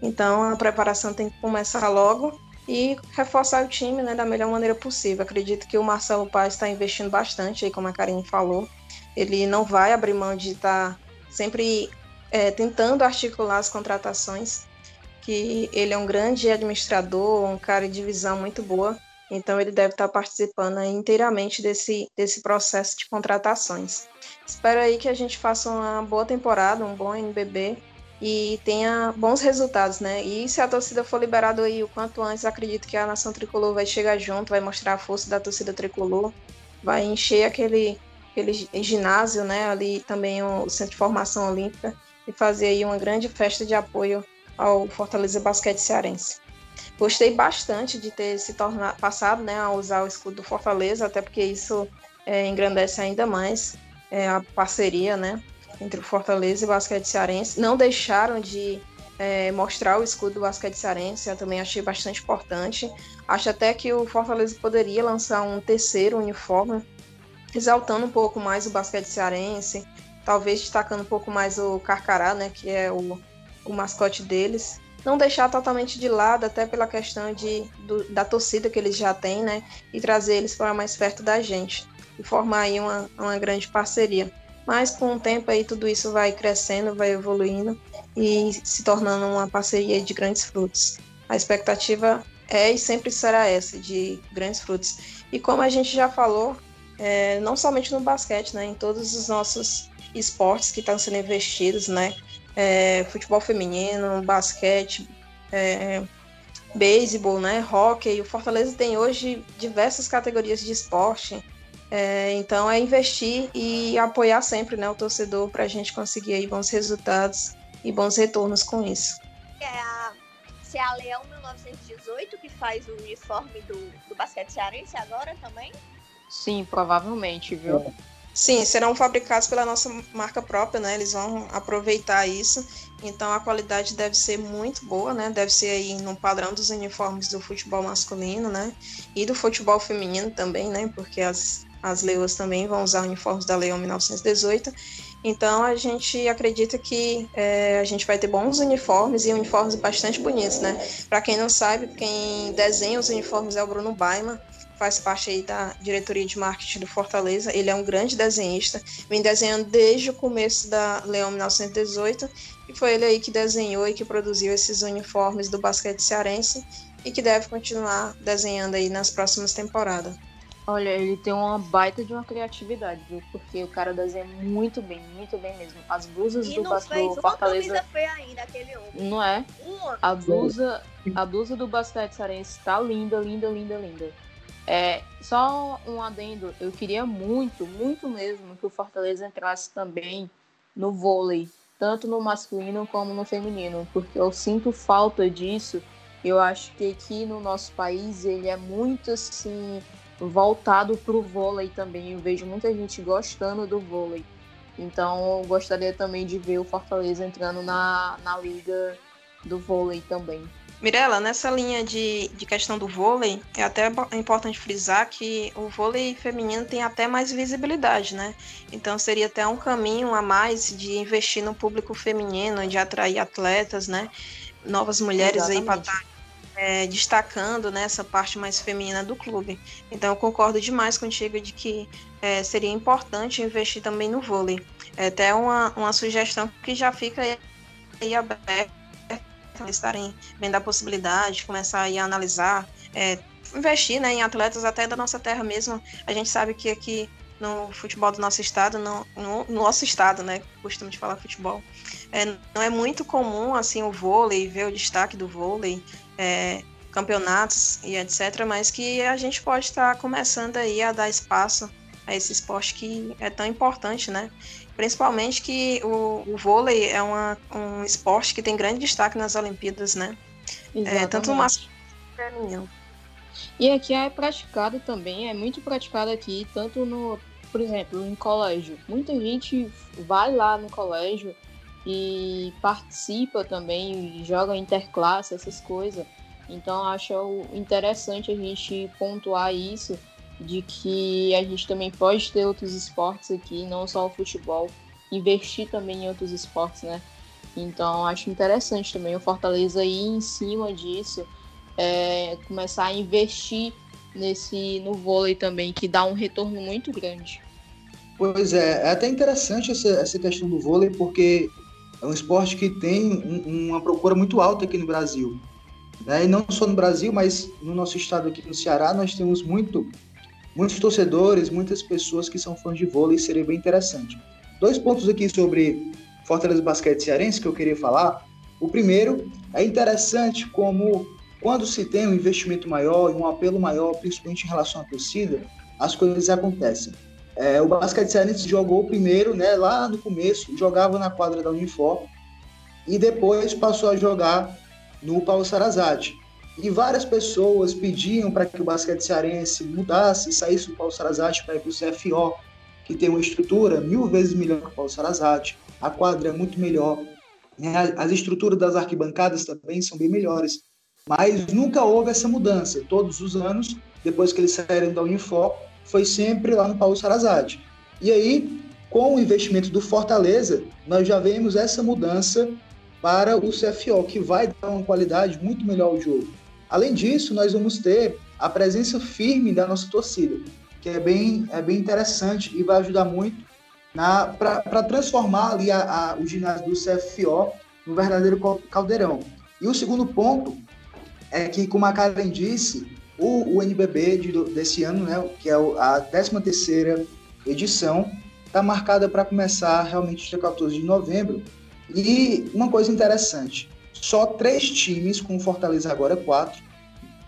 S2: Então a preparação tem que começar logo e reforçar o time né, da melhor maneira possível. Acredito que o Marcelo Paz está investindo bastante, aí, como a Karine falou. Ele não vai abrir mão de estar tá sempre é, tentando articular as contratações que ele é um grande administrador, um cara de visão muito boa, então ele deve estar participando inteiramente desse, desse processo de contratações. Espero aí que a gente faça uma boa temporada, um bom NBB e tenha bons resultados, né? E se a torcida for liberada aí o quanto antes, acredito que a nação tricolor vai chegar junto, vai mostrar a força da torcida tricolor, vai encher aquele, aquele ginásio, né? Ali também o centro de formação olímpica e fazer aí uma grande festa de apoio ao Fortaleza Basquete Cearense. Gostei bastante de ter se tornado passado né, a usar o escudo do Fortaleza, até porque isso é, engrandece ainda mais é, a parceria né, entre o Fortaleza e o Basquete Cearense. Não deixaram de é, mostrar o escudo do basquete cearense, eu também achei bastante importante. Acho até que o Fortaleza poderia lançar um terceiro uniforme, exaltando um pouco mais o basquete cearense, talvez destacando um pouco mais o Carcará, né, que é o, o mascote deles. Não deixar totalmente de lado, até pela questão de, do, da torcida que eles já têm, né, e trazer eles para mais perto da gente e formar aí uma, uma grande parceria. Mas com o tempo aí tudo isso vai crescendo, vai evoluindo e se tornando uma parceria de grandes frutos. A expectativa é e sempre será essa, de grandes frutos. E como a gente já falou, é, não somente no basquete, né, em todos os nossos esportes que estão sendo investidos, né, é, futebol feminino, basquete, é, beisebol, né, hockey. O Fortaleza tem hoje diversas categorias de esporte, é, então é investir e apoiar sempre né, o torcedor para a gente conseguir aí bons resultados e bons retornos com isso.
S4: É a, se é a Leão 1918 que faz o uniforme do, do basquete cearense agora também?
S3: Sim, provavelmente, viu?
S2: Sim, serão fabricados pela nossa marca própria, né? Eles vão aproveitar isso. Então a qualidade deve ser muito boa, né? Deve ser aí no padrão dos uniformes do futebol masculino, né? E do futebol feminino também, né? Porque as as leoas também vão usar uniformes da Leão 1918. Então a gente acredita que é, a gente vai ter bons uniformes e uniformes bastante bonitos, né? Para quem não sabe, quem desenha os uniformes é o Bruno Baima, faz parte aí da diretoria de marketing do Fortaleza. Ele é um grande desenhista, vem desenhando desde o começo da Leão 1918 e foi ele aí que desenhou e que produziu esses uniformes do basquete cearense e que deve continuar desenhando aí nas próximas temporadas.
S3: Olha, ele tem uma baita de uma criatividade, viu? Porque o cara desenha muito bem, muito bem mesmo. As blusas
S4: e
S3: do,
S4: fez
S3: do Fortaleza.
S4: Uma feia ainda, aquele homem.
S3: Não é?
S4: Uma.
S3: A blusa, a blusa do basquete cearense tá linda, linda, linda, linda. É, só um adendo, eu queria muito, muito mesmo que o Fortaleza entrasse também no vôlei, tanto no masculino como no feminino, porque eu sinto falta disso. Eu acho que aqui no nosso país ele é muito assim voltado para o vôlei também. Eu vejo muita gente gostando do vôlei. Então eu gostaria também de ver o Fortaleza entrando na, na liga do vôlei também.
S2: Mirela, nessa linha de, de questão do vôlei, é até importante frisar que o vôlei feminino tem até mais visibilidade, né? Então seria até um caminho a mais de investir no público feminino, de atrair atletas, né? Novas mulheres Exatamente. aí para estar é, destacando né, essa parte mais feminina do clube. Então eu concordo demais contigo de que é, seria importante investir também no vôlei. É até uma, uma sugestão que já fica aí, aí aberta, estarem vendo a possibilidade de começar a analisar, é, investir né, em atletas até da nossa terra mesmo. A gente sabe que aqui no futebol do nosso estado, no, no, no nosso estado, né, costumo de falar futebol, é, não é muito comum assim o vôlei, ver o destaque do vôlei, é, campeonatos e etc., mas que a gente pode estar começando aí a dar espaço a esse esporte que é tão importante, né? Principalmente que o, o vôlei é uma, um esporte que tem grande destaque nas Olimpíadas, né? É, tanto o masculino quanto o feminino.
S3: E aqui é praticado também, é muito praticado aqui, tanto no, por exemplo, em colégio. Muita gente vai lá no colégio e participa também, joga interclasse, essas coisas. Então acho interessante a gente pontuar isso de que a gente também pode ter outros esportes aqui, não só o futebol, investir também em outros esportes, né? Então acho interessante também o Fortaleza ir em cima disso, é, começar a investir nesse no vôlei também, que dá um retorno muito grande.
S1: Pois é, é até interessante essa, essa questão do vôlei, porque é um esporte que tem um, uma procura muito alta aqui no Brasil. Né? E não só no Brasil, mas no nosso estado aqui no Ceará, nós temos muito, muitos torcedores, muitas pessoas que são fãs de vôlei, seria bem interessante. Dois pontos aqui sobre Fortaleza Basquete Cearense que eu queria falar. O primeiro, é interessante como quando se tem um investimento maior e um apelo maior, principalmente em relação à torcida, as coisas acontecem. É, o basquete cearense jogou primeiro, né, lá no começo, jogava na quadra da Unifor e depois passou a jogar no Paulo Sarazate. E várias pessoas pediam para que o basquete cearense mudasse, saísse do Paulo Sarazate para ir para o CFO, que tem uma estrutura mil vezes melhor que o Paulo Sarazate. A quadra é muito melhor. Né? As estruturas das arquibancadas também são bem melhores. Mas nunca houve essa mudança. Todos os anos, depois que eles saíram da Unifor, foi sempre lá no Paulo Sarazate. E aí, com o investimento do Fortaleza, nós já vemos essa mudança para o CFO, que vai dar uma qualidade muito melhor ao jogo. Além disso, nós vamos ter a presença firme da nossa torcida, que é bem, é bem interessante e vai ajudar muito para transformar ali a, a, o ginásio do CFO no verdadeiro caldeirão. E o segundo ponto é que, como a Karen disse, o, o NBB de, desse ano, né, que é a 13 terceira edição, está marcada para começar realmente dia 14 de novembro. E uma coisa interessante, só três times, com Fortaleza agora quatro,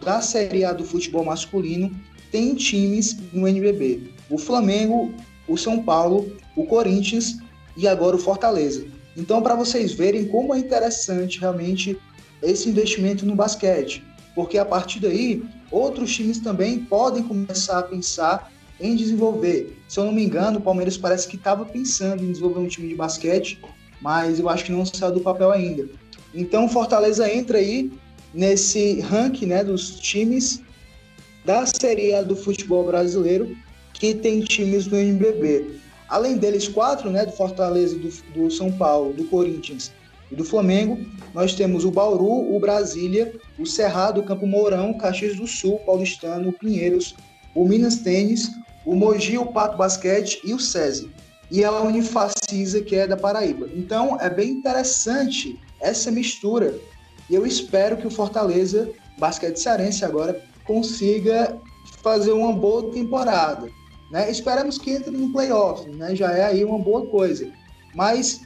S1: da Série A do futebol masculino, tem times no NBB. O Flamengo, o São Paulo, o Corinthians e agora o Fortaleza. Então, para vocês verem como é interessante realmente esse investimento no basquete, porque a partir daí outros times também podem começar a pensar em desenvolver. Se eu não me engano, o Palmeiras parece que estava pensando em desenvolver um time de basquete, mas eu acho que não saiu do papel ainda. Então, Fortaleza entra aí nesse ranking né, dos times da Série A do futebol brasileiro que tem times no NBB. Além deles quatro, né, do Fortaleza, do, do São Paulo, do Corinthians e do Flamengo, nós temos o Bauru, o Brasília, o Cerrado, o Campo Mourão, Caxias do Sul, Paulistano, o Pinheiros, o Minas Tênis, o Mogi, o Pato Basquete e o SESI. E a Unifacisa, que é da Paraíba. Então, é bem interessante essa mistura. E eu espero que o Fortaleza, basquete cearense agora, consiga fazer uma boa temporada. Né? Esperamos que entre no playoff, né? já é aí uma boa coisa. Mas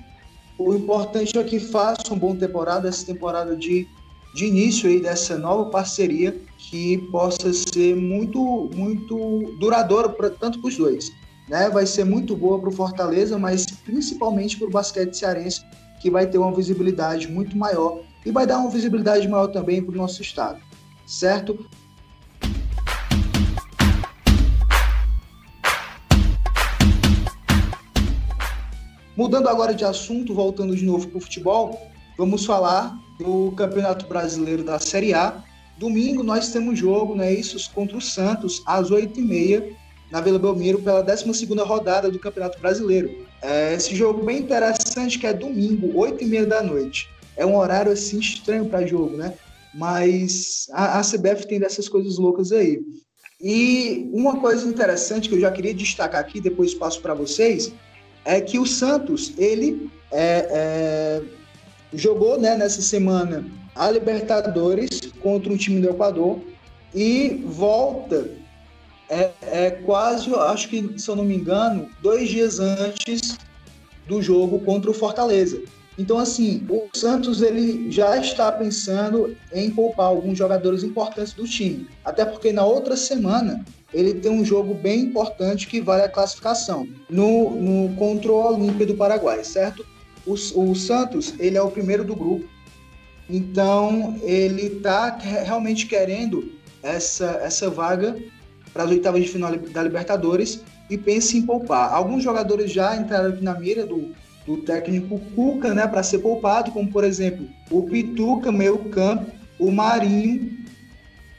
S1: o importante é que faça uma boa temporada, essa temporada de, de início aí dessa nova parceria que possa ser muito, muito duradoura pra, tanto para os dois. Né? Vai ser muito boa para o Fortaleza, mas principalmente para o basquete cearense, que vai ter uma visibilidade muito maior e vai dar uma visibilidade maior também para o nosso estado, certo? Mudando agora de assunto, voltando de novo para o futebol, vamos falar do Campeonato Brasileiro da Série A. Domingo nós temos jogo, né, isso, contra o Santos, às 8h30, na Vila Belmiro, pela 12ª rodada do Campeonato Brasileiro. É, esse jogo bem interessante, que é domingo, 8h30 da noite. É um horário, assim, estranho para jogo, né? Mas a, a CBF tem dessas coisas loucas aí. E uma coisa interessante que eu já queria destacar aqui, depois passo para vocês, é que o Santos, ele é, é, jogou né, nessa semana a Libertadores contra um time do Equador e volta é, é, quase, acho que, se eu não me engano, dois dias antes do jogo contra o Fortaleza. Então, assim, o Santos ele já está pensando em poupar alguns jogadores importantes do time. Até porque na outra semana ele tem um jogo bem importante que vale a classificação no, no contra o Olímpia do Paraguai, certo? O, o Santos ele é o primeiro do grupo, então ele está realmente querendo essa, essa vaga para as oitavas de final da Libertadores e pensa em poupar. Alguns jogadores já entraram aqui na mira do, do técnico Cuca, né, para ser poupado, como por exemplo o Pituca, meio campo, o Marinho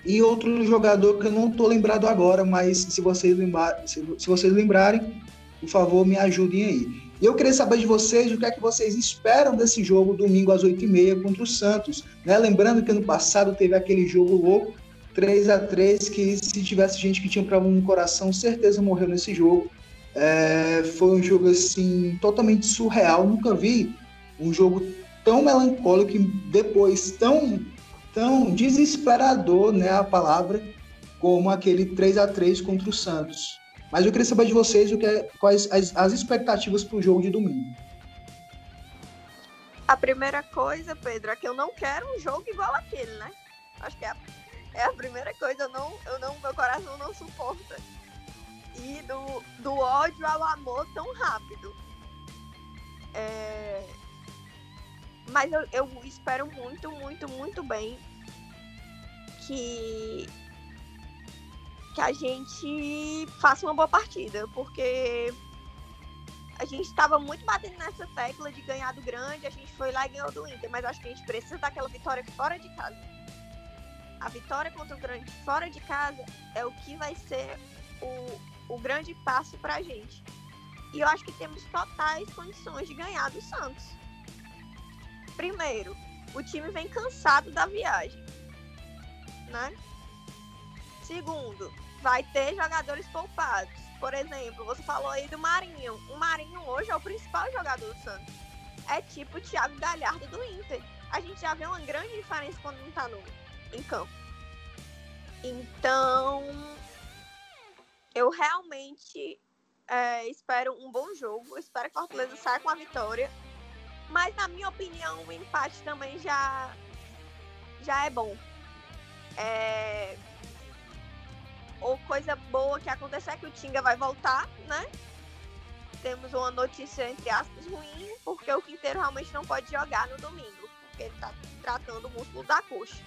S1: e outro jogador que eu não estou lembrado agora, mas se vocês, se, se vocês lembrarem, por favor, me ajudem aí. E eu queria saber de vocês o que é que vocês esperam desse jogo domingo às 8h30 contra o Santos. Né? Lembrando que ano passado teve aquele jogo louco, 3 a 3 que se tivesse gente que tinha problema no coração, certeza morreu nesse jogo. É, foi um jogo assim totalmente surreal. Nunca vi um jogo tão melancólico e depois tão tão desesperador, né, a palavra, como aquele 3 a 3 contra o Santos. Mas eu queria saber de vocês o que é, quais as, as expectativas para o jogo de domingo.
S4: A primeira coisa, Pedro, é que eu não quero um jogo igual aquele, né? Acho que é a, é a primeira coisa, eu não, eu não, meu coração não suporta. E do, do ódio ao amor tão rápido. É, mas eu, eu espero muito, muito, muito bem que que a gente faça uma boa partida, porque a gente estava muito batendo nessa tecla de ganhar do grande, a gente foi lá e ganhou do Inter, mas acho que a gente precisa daquela vitória fora de casa. A vitória contra o grande fora de casa é o que vai ser o, o grande passo para a gente. E eu acho que temos totais condições de ganhar do Santos. Primeiro, o time vem cansado da viagem, né? Segundo, vai ter jogadores poupados. Por exemplo, você falou aí do Marinho. O Marinho hoje é o principal jogador do Santos. É tipo o Thiago Galhardo do Inter. A gente já vê uma grande diferença quando não tá no, em campo. Então, eu realmente é, espero um bom jogo. Espero que o Fortaleza saia com a vitória. Mas, na minha opinião, o empate também já, já é bom. É, ou coisa boa que acontecer é que o Tinga vai voltar, né? Temos uma notícia, entre aspas, ruim, porque o Quinteiro realmente não pode jogar no domingo, porque ele tá tratando o músculo da coxa.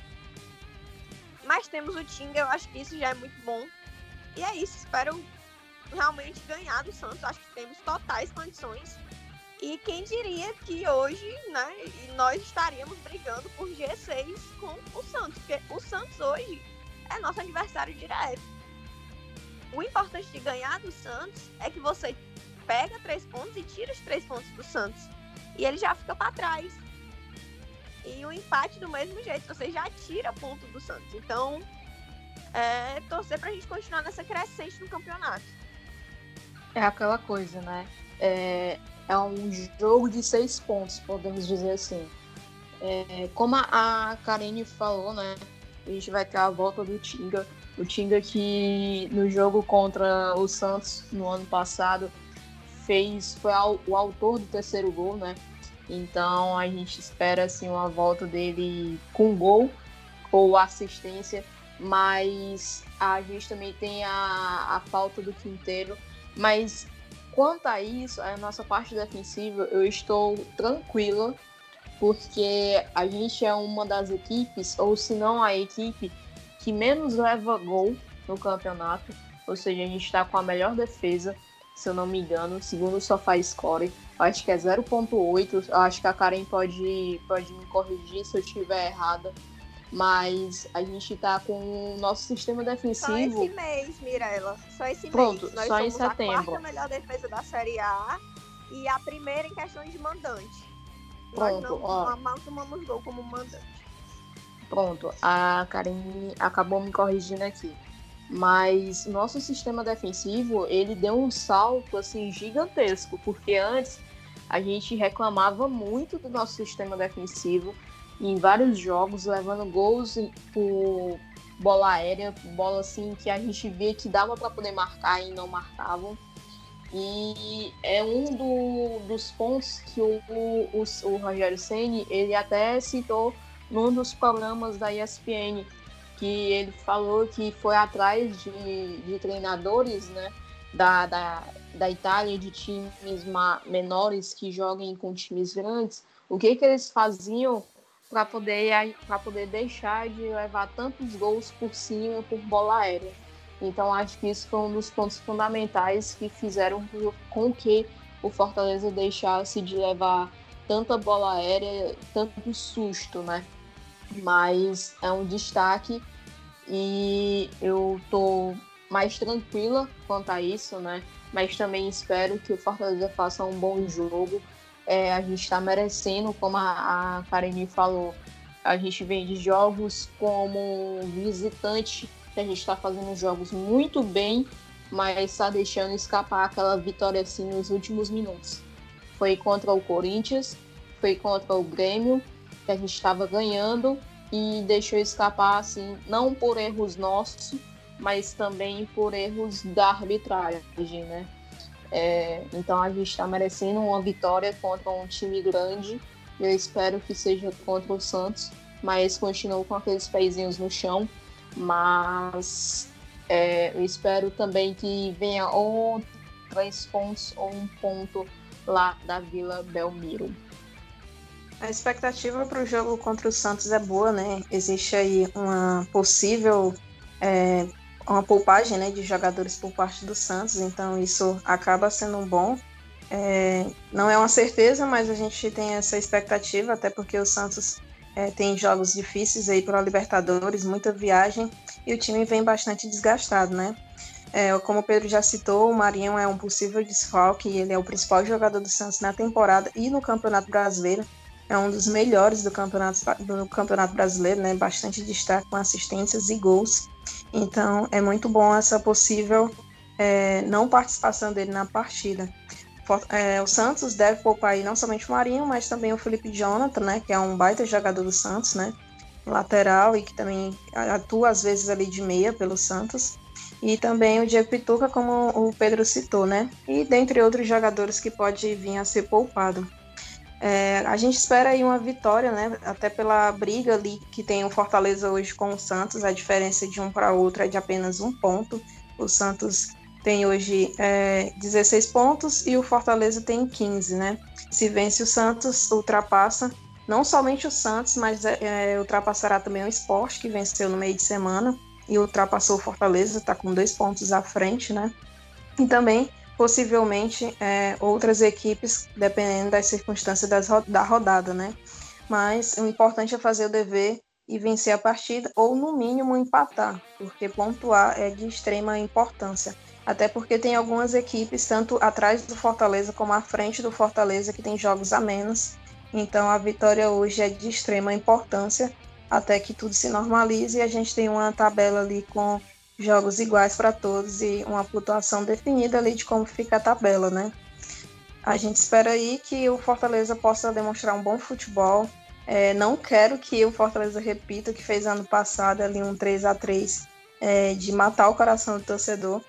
S4: Mas temos o Tinga, eu acho que isso já é muito bom. E é isso, espero realmente ganhar do Santos. Acho que temos totais condições. E quem diria que hoje, né, nós estaríamos brigando por G6 com o Santos, porque o Santos hoje é nosso adversário direto. O importante de ganhar do Santos é que você pega três pontos e tira os três pontos do Santos. E ele já fica para trás. E o empate do mesmo jeito, você já tira ponto do Santos. Então, é torcer pra gente continuar nessa crescente no campeonato.
S3: É aquela coisa, né? É, é um jogo de seis pontos, podemos dizer assim. É, como a Karine falou, né? A gente vai ter a volta do Tinga. O Tinga que no jogo contra o Santos no ano passado fez foi o autor do terceiro gol, né? Então a gente espera assim uma volta dele com gol ou assistência, mas a gente também tem a, a falta do Quinteiro. Mas quanto a isso, a nossa parte defensiva, eu estou tranquila, porque a gente é uma das equipes, ou se não a equipe que menos leva gol no campeonato, ou seja, a gente está com a melhor defesa, se eu não me engano, segundo o Sofá Score, acho que é 0.8, acho que a Karen pode, pode me corrigir se eu estiver errada, mas a gente está com o nosso sistema defensivo...
S4: Só esse mês, Mirella, só esse
S3: Pronto,
S4: mês. Nós
S3: só
S4: somos
S3: em setembro.
S4: a quarta melhor defesa da Série A e a primeira em questão de mandante.
S3: Pronto,
S4: Nós não,
S3: ó.
S4: mal tomamos gol como mandante.
S3: Pronto, a Karen acabou me corrigindo aqui. Mas nosso sistema defensivo, ele deu um salto assim gigantesco, porque antes a gente reclamava muito do nosso sistema defensivo em vários jogos, levando gols por bola aérea, bola assim que a gente via que dava para poder marcar e não marcavam. E é um do, dos pontos que o, o, o Rogério Ceni ele até citou num dos programas da ESPN, que ele falou que foi atrás de, de treinadores né, da, da, da Itália, de times menores que joguem com times grandes, o que, que eles faziam para poder, poder deixar de levar tantos gols por cima por bola aérea. Então acho que isso foi um dos pontos fundamentais que fizeram com que o Fortaleza deixasse de levar tanta bola aérea, tanto susto, né? Mas é um destaque e eu tô mais tranquila quanto a isso, né? Mas também espero que o Fortaleza faça um bom jogo. É, a gente está merecendo, como a, a Karine falou, a gente vem de jogos como visitante que a gente está fazendo jogos muito bem, mas está deixando escapar aquela vitória assim nos últimos minutos. Foi contra o Corinthians, foi contra o Grêmio, que a gente estava ganhando e deixou escapar assim, não por erros nossos, mas também por erros da arbitragem, né? É, então a gente está merecendo uma vitória contra um time grande. Eu espero que seja contra o Santos, mas continuo com aqueles pezinhos no chão mas é, eu espero também que venha ou três pontos ou um ponto lá da Vila Belmiro.
S2: A expectativa para o jogo contra o Santos é boa, né? Existe aí uma possível é, uma poupagem né, de jogadores por parte do Santos, então isso acaba sendo bom. É, não é uma certeza, mas a gente tem essa expectativa, até porque o Santos é, tem jogos difíceis aí para Libertadores, muita viagem, e o time vem bastante desgastado, né? É, como o Pedro já citou, o Marinho é um possível desfalque ele é o principal jogador do Santos na temporada e no Campeonato Brasileiro. É um dos melhores do Campeonato, do campeonato Brasileiro, né? Bastante destaque com assistências e gols. Então é muito bom essa possível é, não participação dele na partida. É, o Santos deve poupar aí não somente o Marinho, mas também o Felipe Jonathan, né? Que é um baita jogador do Santos, né? Lateral e que também atua às vezes ali de meia pelo Santos e também o Diego Pituca, como o Pedro citou, né? E dentre outros jogadores que pode vir a ser poupado. É, a gente espera aí uma vitória, né? Até pela briga ali que tem o Fortaleza hoje com o Santos, a diferença de um para outro é de apenas um ponto. O Santos tem hoje é, 16 pontos e o Fortaleza tem 15, né? Se vence o Santos, ultrapassa não somente o Santos, mas é, é ultrapassará também o Esporte, que venceu no meio de semana e ultrapassou o Fortaleza, está com dois pontos à frente, né? E também, possivelmente, é, outras equipes, dependendo das circunstâncias das, da rodada, né? Mas o importante é fazer o dever e vencer a partida, ou no mínimo empatar, porque pontuar é de extrema importância. Até porque tem algumas equipes, tanto atrás do Fortaleza como à frente do Fortaleza, que tem jogos a menos. Então a vitória hoje é de extrema importância até que tudo se normalize e a gente tem uma tabela ali com jogos iguais para todos e uma pontuação definida ali de como fica a tabela, né? A gente espera aí que o Fortaleza possa demonstrar um bom futebol. É, não quero que o Fortaleza repita o que fez ano passado, ali um 3 a 3 é, de matar o coração do torcedor.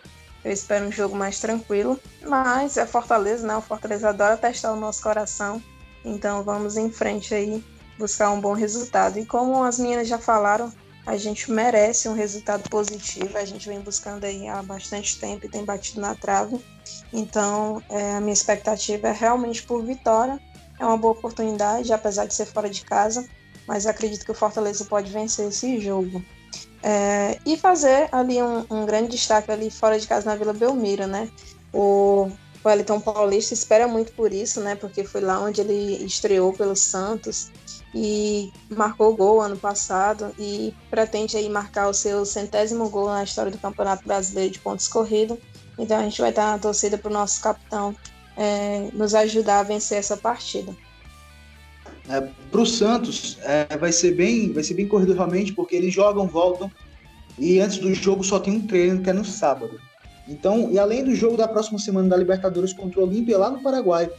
S2: Eu espero um jogo mais tranquilo, mas é Fortaleza, né? O Fortaleza adora testar o nosso coração. Então vamos em frente aí buscar um bom resultado. E como as meninas já falaram, a gente merece um resultado positivo. A gente vem buscando aí há bastante tempo e tem batido na trave. Então, é, a minha expectativa é realmente por vitória. É uma boa oportunidade, apesar de ser fora de casa, mas acredito que o Fortaleza pode vencer esse jogo. É, e fazer ali um, um, grande destaque ali fora de casa na Vila Belmiro, né? O Wellington Paulista espera muito por isso, né? Porque foi lá onde ele estreou pelo Santos e marcou gol ano passado e pretende aí marcar o seu centésimo gol na história do Campeonato Brasileiro de pontos corridos. Então a gente vai estar na torcida para o nosso capitão é, nos ajudar a vencer essa partida.
S1: É, para o Santos é, vai ser bem vai ser bem corrido realmente porque eles jogam voltam e antes do jogo só tem um treino que é no sábado então e além do jogo da próxima semana da Libertadores contra o Olímpia lá no Paraguai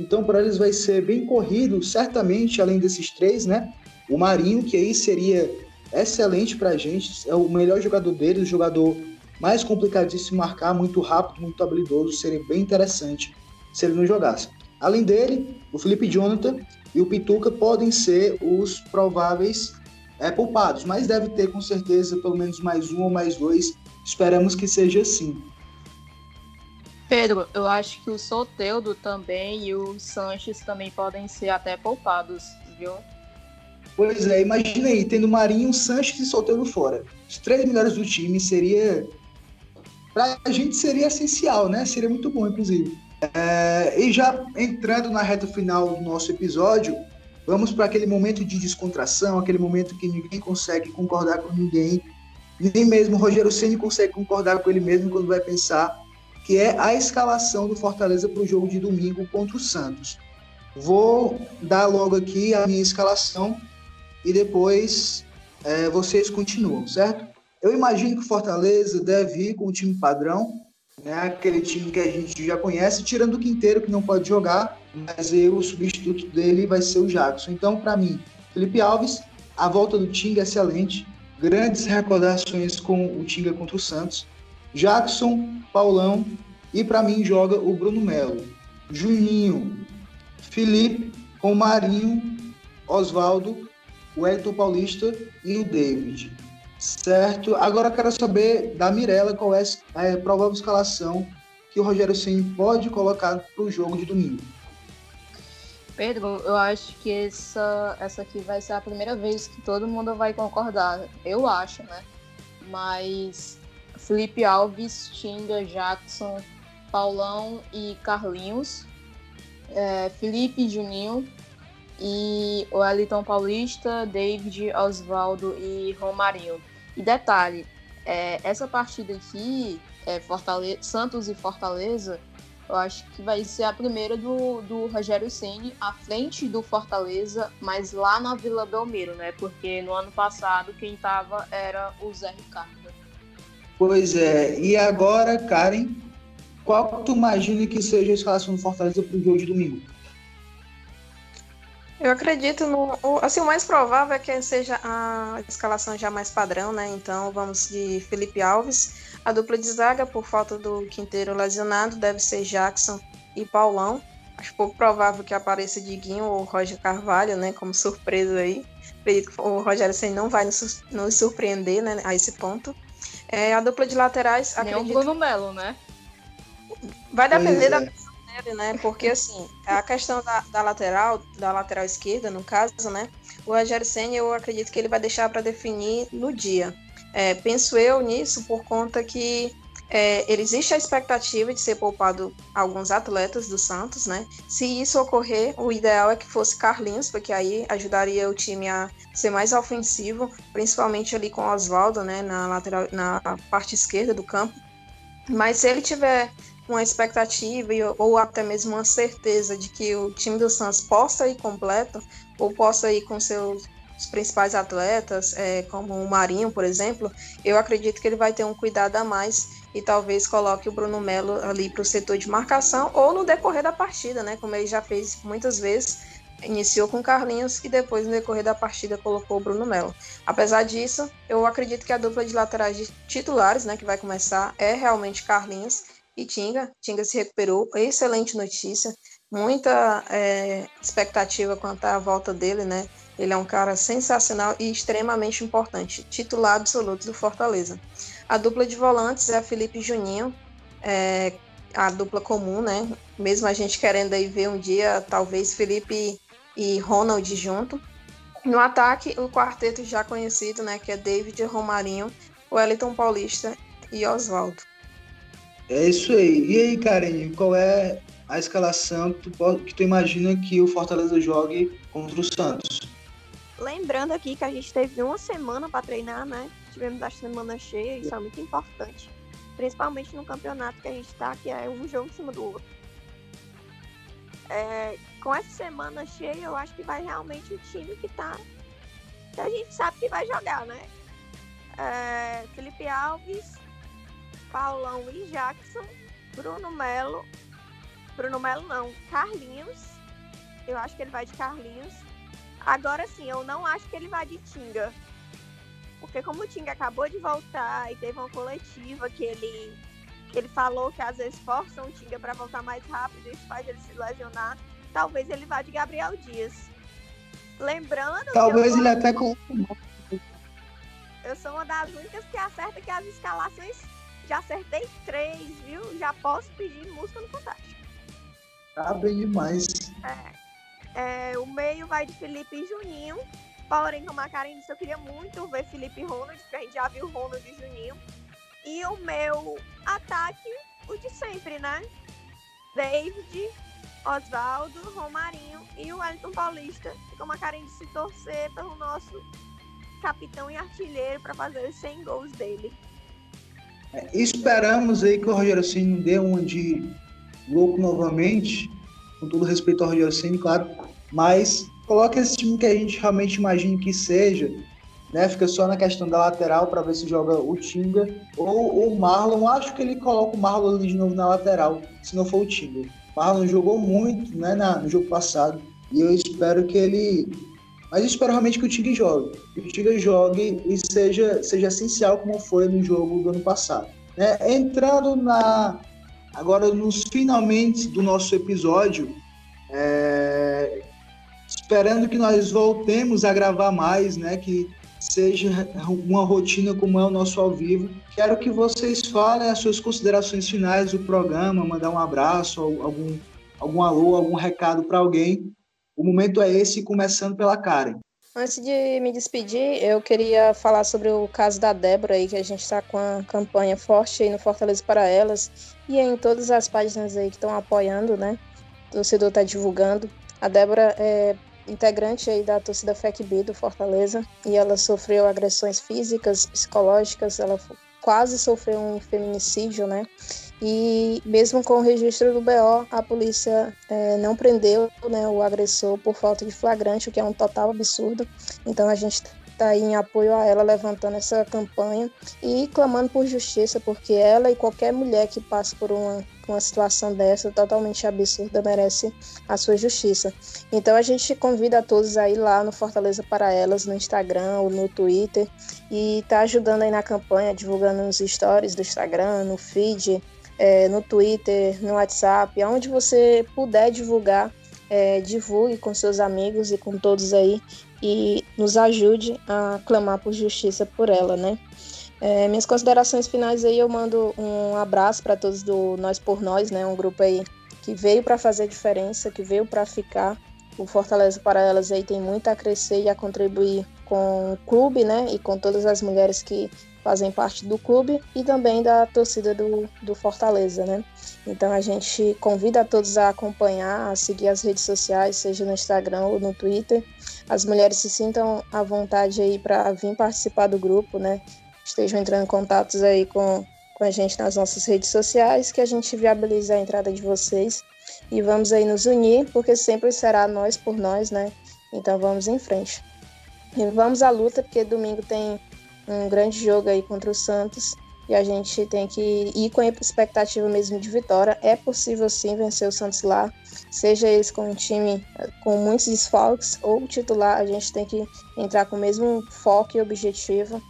S1: então, para eles vai ser bem corrido, certamente, além desses três, né? O Marinho, que aí seria excelente para a gente, é o melhor jogador deles, o jogador mais se marcar, muito rápido, muito habilidoso, seria bem interessante se ele não jogasse. Além dele, o Felipe Jonathan e o Pituca podem ser os prováveis é, poupados, mas deve ter com certeza pelo menos mais um ou mais dois. Esperamos que seja assim.
S3: Pedro, eu acho que o Soteudo também e o Sanches também podem ser até poupados, viu?
S1: Pois é, imagina aí, tendo Marinho, Sanches e Soteudo fora. Os três melhores do time seria. Pra gente seria essencial, né? Seria muito bom, inclusive. É... E já entrando na reta final do nosso episódio, vamos para aquele momento de descontração, aquele momento que ninguém consegue concordar com ninguém. Nem mesmo Rogério Ceni consegue concordar com ele mesmo quando vai pensar que é a escalação do Fortaleza para o jogo de domingo contra o Santos. Vou dar logo aqui a minha escalação e depois é, vocês continuam, certo? Eu imagino que o Fortaleza deve ir com o time padrão, né? aquele time que a gente já conhece, tirando o Quinteiro, que não pode jogar, mas eu, o substituto dele vai ser o Jackson. Então, para mim, Felipe Alves, a volta do Tinga é excelente, grandes recordações com o Tinga contra o Santos. Jackson, Paulão e para mim joga o Bruno Melo. Juninho, Felipe, com Marinho, Oswaldo, o Paulista e o David. Certo? Agora quero saber da Mirella qual é a provável escalação que o Rogério Ceni pode colocar para o jogo de domingo.
S3: Pedro, eu acho que essa, essa aqui vai ser a primeira vez que todo mundo vai concordar. Eu acho, né? Mas Felipe Alves, Tinga, Jackson, Paulão e Carlinhos. é, Felipe Juninho e o Eliton Paulista, David, Oswaldo e Romarinho. E detalhe, é, essa partida aqui, é, Santos e Fortaleza, eu acho que vai ser a primeira do, do Rogério Ceni à frente do Fortaleza, mas lá na Vila Belmiro, né? Porque no ano passado quem estava era o Zé Ricardo.
S1: Pois é, e agora, Karen, qual tu imagina que seja a escalação do Fortaleza para o jogo de domingo?
S2: Eu acredito no. Assim, o mais provável é que seja a escalação já mais padrão, né? Então vamos de Felipe Alves. A dupla de zaga, por falta do Quinteiro lesionado, deve ser Jackson e Paulão. Acho pouco provável que apareça Diguinho ou Roger Carvalho, né? Como surpresa aí. Acredito que o Rogério Senna não vai nos surpreender né, a esse ponto. É, a dupla de laterais.
S3: Nem acredito... o Bruno Melo, né?
S2: Vai depender da dele, né? Porque assim, a questão da, da, lateral, da lateral esquerda, no caso, né? O Rogério Senna, eu acredito que ele vai deixar para definir no dia. É, penso eu nisso por conta que é, existe a expectativa de ser poupado alguns atletas do Santos, né? Se isso ocorrer, o ideal é que fosse Carlinhos, porque aí ajudaria o time a ser mais ofensivo, principalmente ali com Oswaldo, né? Na lateral, na parte esquerda do campo. Mas se ele tiver uma expectativa ou até mesmo uma certeza de que o time do Santos possa ir completo ou possa ir com seus principais atletas, é, como o Marinho, por exemplo, eu acredito que ele vai ter um cuidado a mais e talvez coloque o Bruno Melo ali para o setor de marcação ou no decorrer da partida, né? Como ele já fez muitas vezes, iniciou com Carlinhos e depois no decorrer da partida colocou o Bruno Melo. Apesar disso, eu acredito que a dupla de laterais titulares, né, que vai começar, é realmente Carlinhos e Tinga. Tinga se recuperou, excelente notícia, muita é, expectativa quanto à volta dele, né? Ele é um cara sensacional e extremamente importante, titular absoluto do Fortaleza. A dupla de volantes é a Felipe Juninho, é, a dupla comum, né? Mesmo a gente querendo aí ver um dia, talvez Felipe e Ronald junto. No ataque, o quarteto já conhecido, né? Que é David Romarinho, Wellington Paulista e Oswaldo.
S1: É isso aí. E aí, Karen, qual é a escalação que tu, que tu imagina que o Fortaleza jogue contra o Santos?
S4: Lembrando aqui que a gente teve uma semana para treinar, né? Tivemos a semana cheia, isso é muito importante. Principalmente no campeonato que a gente está, que é um jogo em cima do outro. É, com essa semana cheia, eu acho que vai realmente o time que tá. Que a gente sabe que vai jogar, né? É, Felipe Alves, Paulão e Jackson, Bruno Melo. Bruno Melo não, Carlinhos. Eu acho que ele vai de Carlinhos. Agora sim, eu não acho que ele vai de Tinga. Porque como o Tinga acabou de voltar e teve uma coletiva que ele, que ele falou que às vezes forçam o Tinga para voltar mais rápido e isso faz ele se lesionar, talvez ele vá de Gabriel Dias. Lembrando.
S1: Talvez ele até com.
S4: Eu sou uma das únicas que acerta que as escalações já acertei três, viu? Já posso pedir música no Fantástico.
S1: Tá bem demais.
S4: É. é o meio vai de Felipe e Juninho. Porém, como a Karen disse, eu queria muito ver Felipe Ronald, porque a gente já viu Ronald e Juninho. E o meu ataque, o de sempre, né? David, Oswaldo, Romarinho e o Wellington Paulista. E como a Karen disse, torcer pelo nosso capitão e artilheiro para fazer os 100 gols dele.
S1: É, esperamos aí que o Rogério Ceni dê um de louco novamente, com todo respeito ao Rogério Ceni, claro, mas coloque esse time que a gente realmente imagina que seja, né? Fica só na questão da lateral para ver se joga o Tinga ou o Marlon. Acho que ele coloca o Marlon ali de novo na lateral, se não for o Tinga. O Marlon jogou muito, né, na, no jogo passado, e eu espero que ele mas eu espero realmente que o Tigre jogue. Que o Tigre jogue e seja, seja essencial como foi no jogo do ano passado. É, entrando na agora nos finalmente do nosso episódio, é, esperando que nós voltemos a gravar mais, né? Que seja uma rotina como é o nosso ao vivo. Quero que vocês falem as suas considerações finais do programa, mandar um abraço, algum, algum alô, algum recado para alguém o momento é esse, começando pela Karen.
S2: Antes de me despedir, eu queria falar sobre o caso da Débora aí, que a gente está com a campanha forte aí no Fortaleza para Elas e em todas as páginas aí que estão apoiando, né? torcedor está divulgando. A Débora é integrante aí da torcida FECB do Fortaleza e ela sofreu agressões físicas, psicológicas, ela quase sofreu um feminicídio, né? E mesmo com o registro do BO, a polícia é, não prendeu né, o agressor por falta de flagrante, o que é um total absurdo. Então a gente está aí em apoio a ela, levantando essa campanha e clamando por justiça, porque ela e qualquer mulher que passe por uma, uma situação dessa totalmente absurda merece a sua justiça. Então a gente convida a todos a ir lá no Fortaleza para Elas, no Instagram ou no Twitter, e tá ajudando aí na campanha, divulgando nos stories do Instagram, no feed, é, no Twitter, no WhatsApp, aonde você puder divulgar, é, divulgue com seus amigos e com todos aí e nos ajude a clamar por justiça por ela, né? É, minhas considerações finais aí eu mando um abraço para todos do Nós por Nós, né? Um grupo aí que veio para fazer diferença, que veio para ficar. O Fortaleza para elas aí tem muito a crescer e a contribuir com o clube, né? E com todas as mulheres que fazem parte do clube e também da torcida do, do Fortaleza, né? Então a gente convida a todos a acompanhar, a seguir as redes sociais, seja no Instagram ou no Twitter. As mulheres se sintam à vontade aí para vir participar do grupo, né? Estejam entrando em contatos aí com, com a gente nas nossas redes sociais, que a gente viabilize a entrada de vocês. E vamos aí nos unir, porque sempre será nós por nós, né? Então vamos em frente. E vamos à luta, porque domingo tem um grande jogo aí contra o Santos e a gente tem que ir com a expectativa mesmo de vitória. É possível sim vencer o Santos lá, seja eles com um time com muitos desfalques ou titular, a gente tem que entrar com o mesmo foco e objetivo,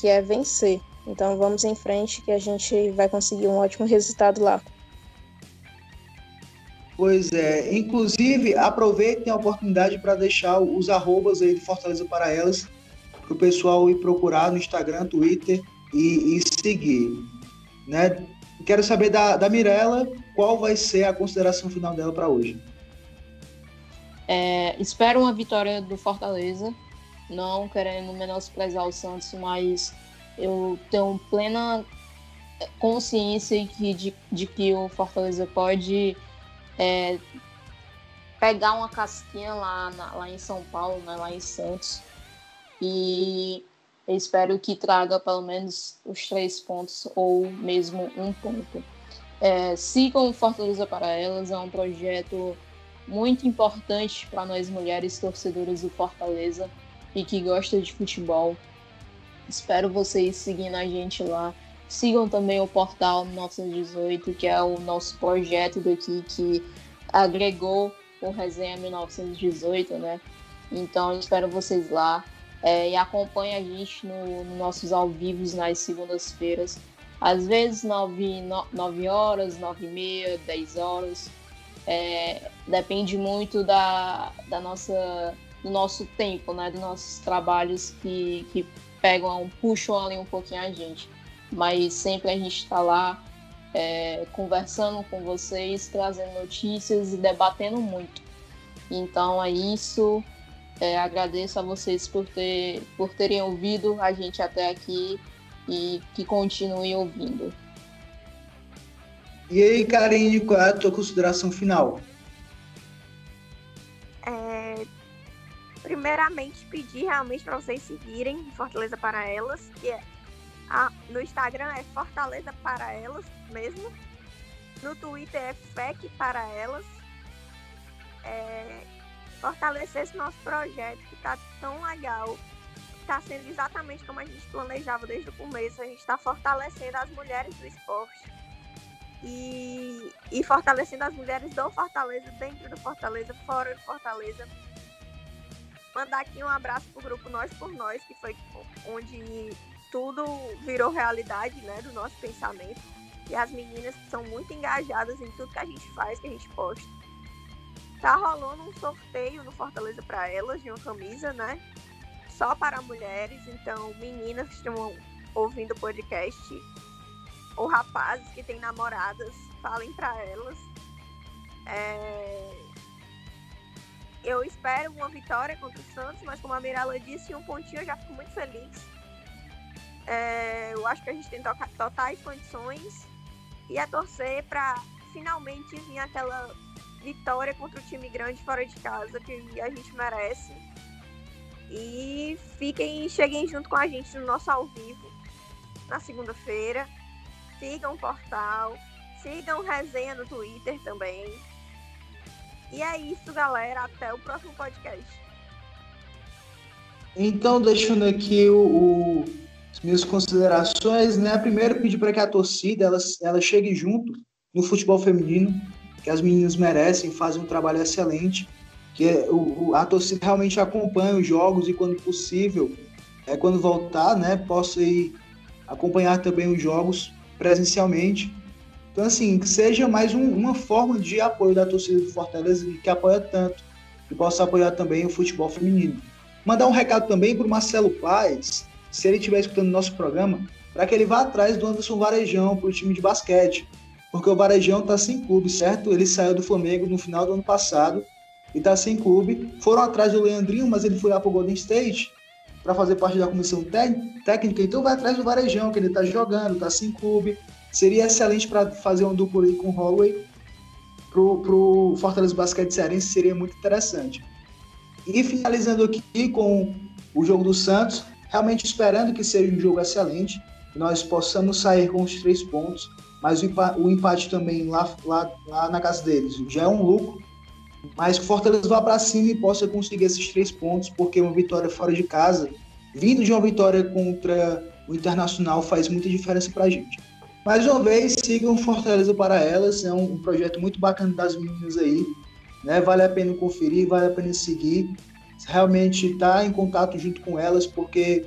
S2: que é vencer. Então vamos em frente que a gente vai conseguir um ótimo resultado lá.
S1: Pois é, inclusive aproveitem a oportunidade para deixar os arrobas aí de Fortaleza para elas para o pessoal ir procurar no Instagram, Twitter e, e seguir. Né? Quero saber da, da Mirella qual vai ser a consideração final dela para hoje.
S3: É, espero uma vitória do Fortaleza, não querendo menosprezar o Santos, mas eu tenho plena consciência de, de, de que o Fortaleza pode é, pegar uma casquinha lá, na, lá em São Paulo, né, lá em Santos, e espero que traga pelo menos os três pontos ou mesmo um ponto. É, sigam Fortaleza para Elas, é um projeto muito importante para nós mulheres torcedoras do Fortaleza e que gostam de futebol. Espero vocês seguindo a gente lá. Sigam também o portal 1918, que é o nosso projeto daqui que agregou o Resenha 1918, né? Então espero vocês lá. É, e acompanha a gente nos no nossos ao vivos nas segundas-feiras. Às vezes 9, 9 horas, 9 e meia, 10 horas. É, depende muito da, da nossa, do nosso tempo, né? Dos nossos trabalhos que, que pegam, puxam ali um pouquinho a gente. Mas sempre a gente está lá é, conversando com vocês, trazendo notícias e debatendo muito. Então é isso. É, agradeço a vocês por, ter, por terem ouvido a gente até aqui e que continuem ouvindo.
S1: E aí, Karine, qual é a tua consideração final?
S4: É, primeiramente, pedir realmente para vocês seguirem Fortaleza para Elas, que é a, no Instagram é Fortaleza para Elas mesmo. No Twitter é FEC para Elas. É, fortalecer esse nosso projeto que está tão legal. Está sendo exatamente como a gente planejava desde o começo. A gente está fortalecendo as mulheres do esporte e, e fortalecendo as mulheres do Fortaleza, dentro do Fortaleza, fora do Fortaleza. Mandar aqui um abraço pro grupo Nós por Nós, que foi onde tudo virou realidade, né, do nosso pensamento. E as meninas são muito engajadas em tudo que a gente faz, que a gente posta. Tá rolando um sorteio no Fortaleza para elas de uma camisa, né? Só para mulheres. Então, meninas que estão ouvindo o podcast ou rapazes que têm namoradas, falem para elas. É... Eu espero uma vitória contra o Santos, mas como a Mirella disse, um pontinho eu já fico muito feliz. É... Eu acho que a gente tem totais condições e a torcer para finalmente vir aquela vitória contra o time grande fora de casa, que a gente merece. E fiquem, cheguem junto com a gente no nosso ao vivo na segunda-feira. Sigam o portal, sigam resenha no Twitter também. E é isso, galera. Até o próximo podcast.
S1: Então, deixando aqui o, o as minhas considerações, né? Primeiro, pedir para que a torcida ela, ela chegue junto no futebol feminino, que as meninas merecem, fazem um trabalho excelente, que é, o, a torcida realmente acompanha os jogos e, quando possível, é quando voltar, né? Possa ir acompanhar também os jogos presencialmente. Então, assim, que seja mais um, uma forma de apoio da torcida do Fortaleza, que apoia tanto, e possa apoiar também o futebol feminino. Mandar um recado também para o Marcelo Paes, se ele estiver escutando nosso programa, para que ele vá atrás do Anderson Varejão para o time de basquete. Porque o Varejão está sem clube, certo? Ele saiu do Flamengo no final do ano passado e está sem clube. Foram atrás do Leandrinho, mas ele foi lá para o Golden State para fazer parte da comissão técnica. Então vai atrás do Varejão, que ele está jogando, está sem clube. Seria excelente para fazer um duplo aí com o Holloway. Pro, pro Fortaleza Basquete Cearense seria muito interessante. E finalizando aqui com o jogo do Santos, realmente esperando que seja um jogo excelente, que nós possamos sair com os três pontos, mas o empate, o empate também lá, lá, lá na casa deles já é um lucro, mas que o Fortaleza vá para cima e possa conseguir esses três pontos, porque uma vitória fora de casa, vindo de uma vitória contra o Internacional, faz muita diferença para a gente. Mais uma vez, sigam Fortaleza para elas, é um, projeto muito bacana das meninas aí, né? Vale a pena conferir, vale a pena seguir, realmente estar tá em contato junto com elas, porque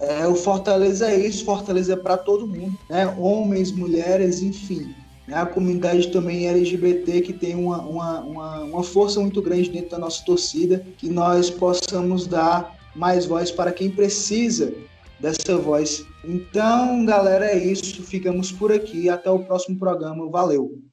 S1: é, o Fortaleza é isso, Fortaleza é para todo mundo, né? Homens, mulheres, enfim. Né? A comunidade também LGBT que tem uma, uma, uma, uma força muito grande dentro da nossa torcida, que nós possamos dar mais voz para quem precisa dessa voz. Então, galera, é isso. Ficamos por aqui. Até o próximo programa. Valeu!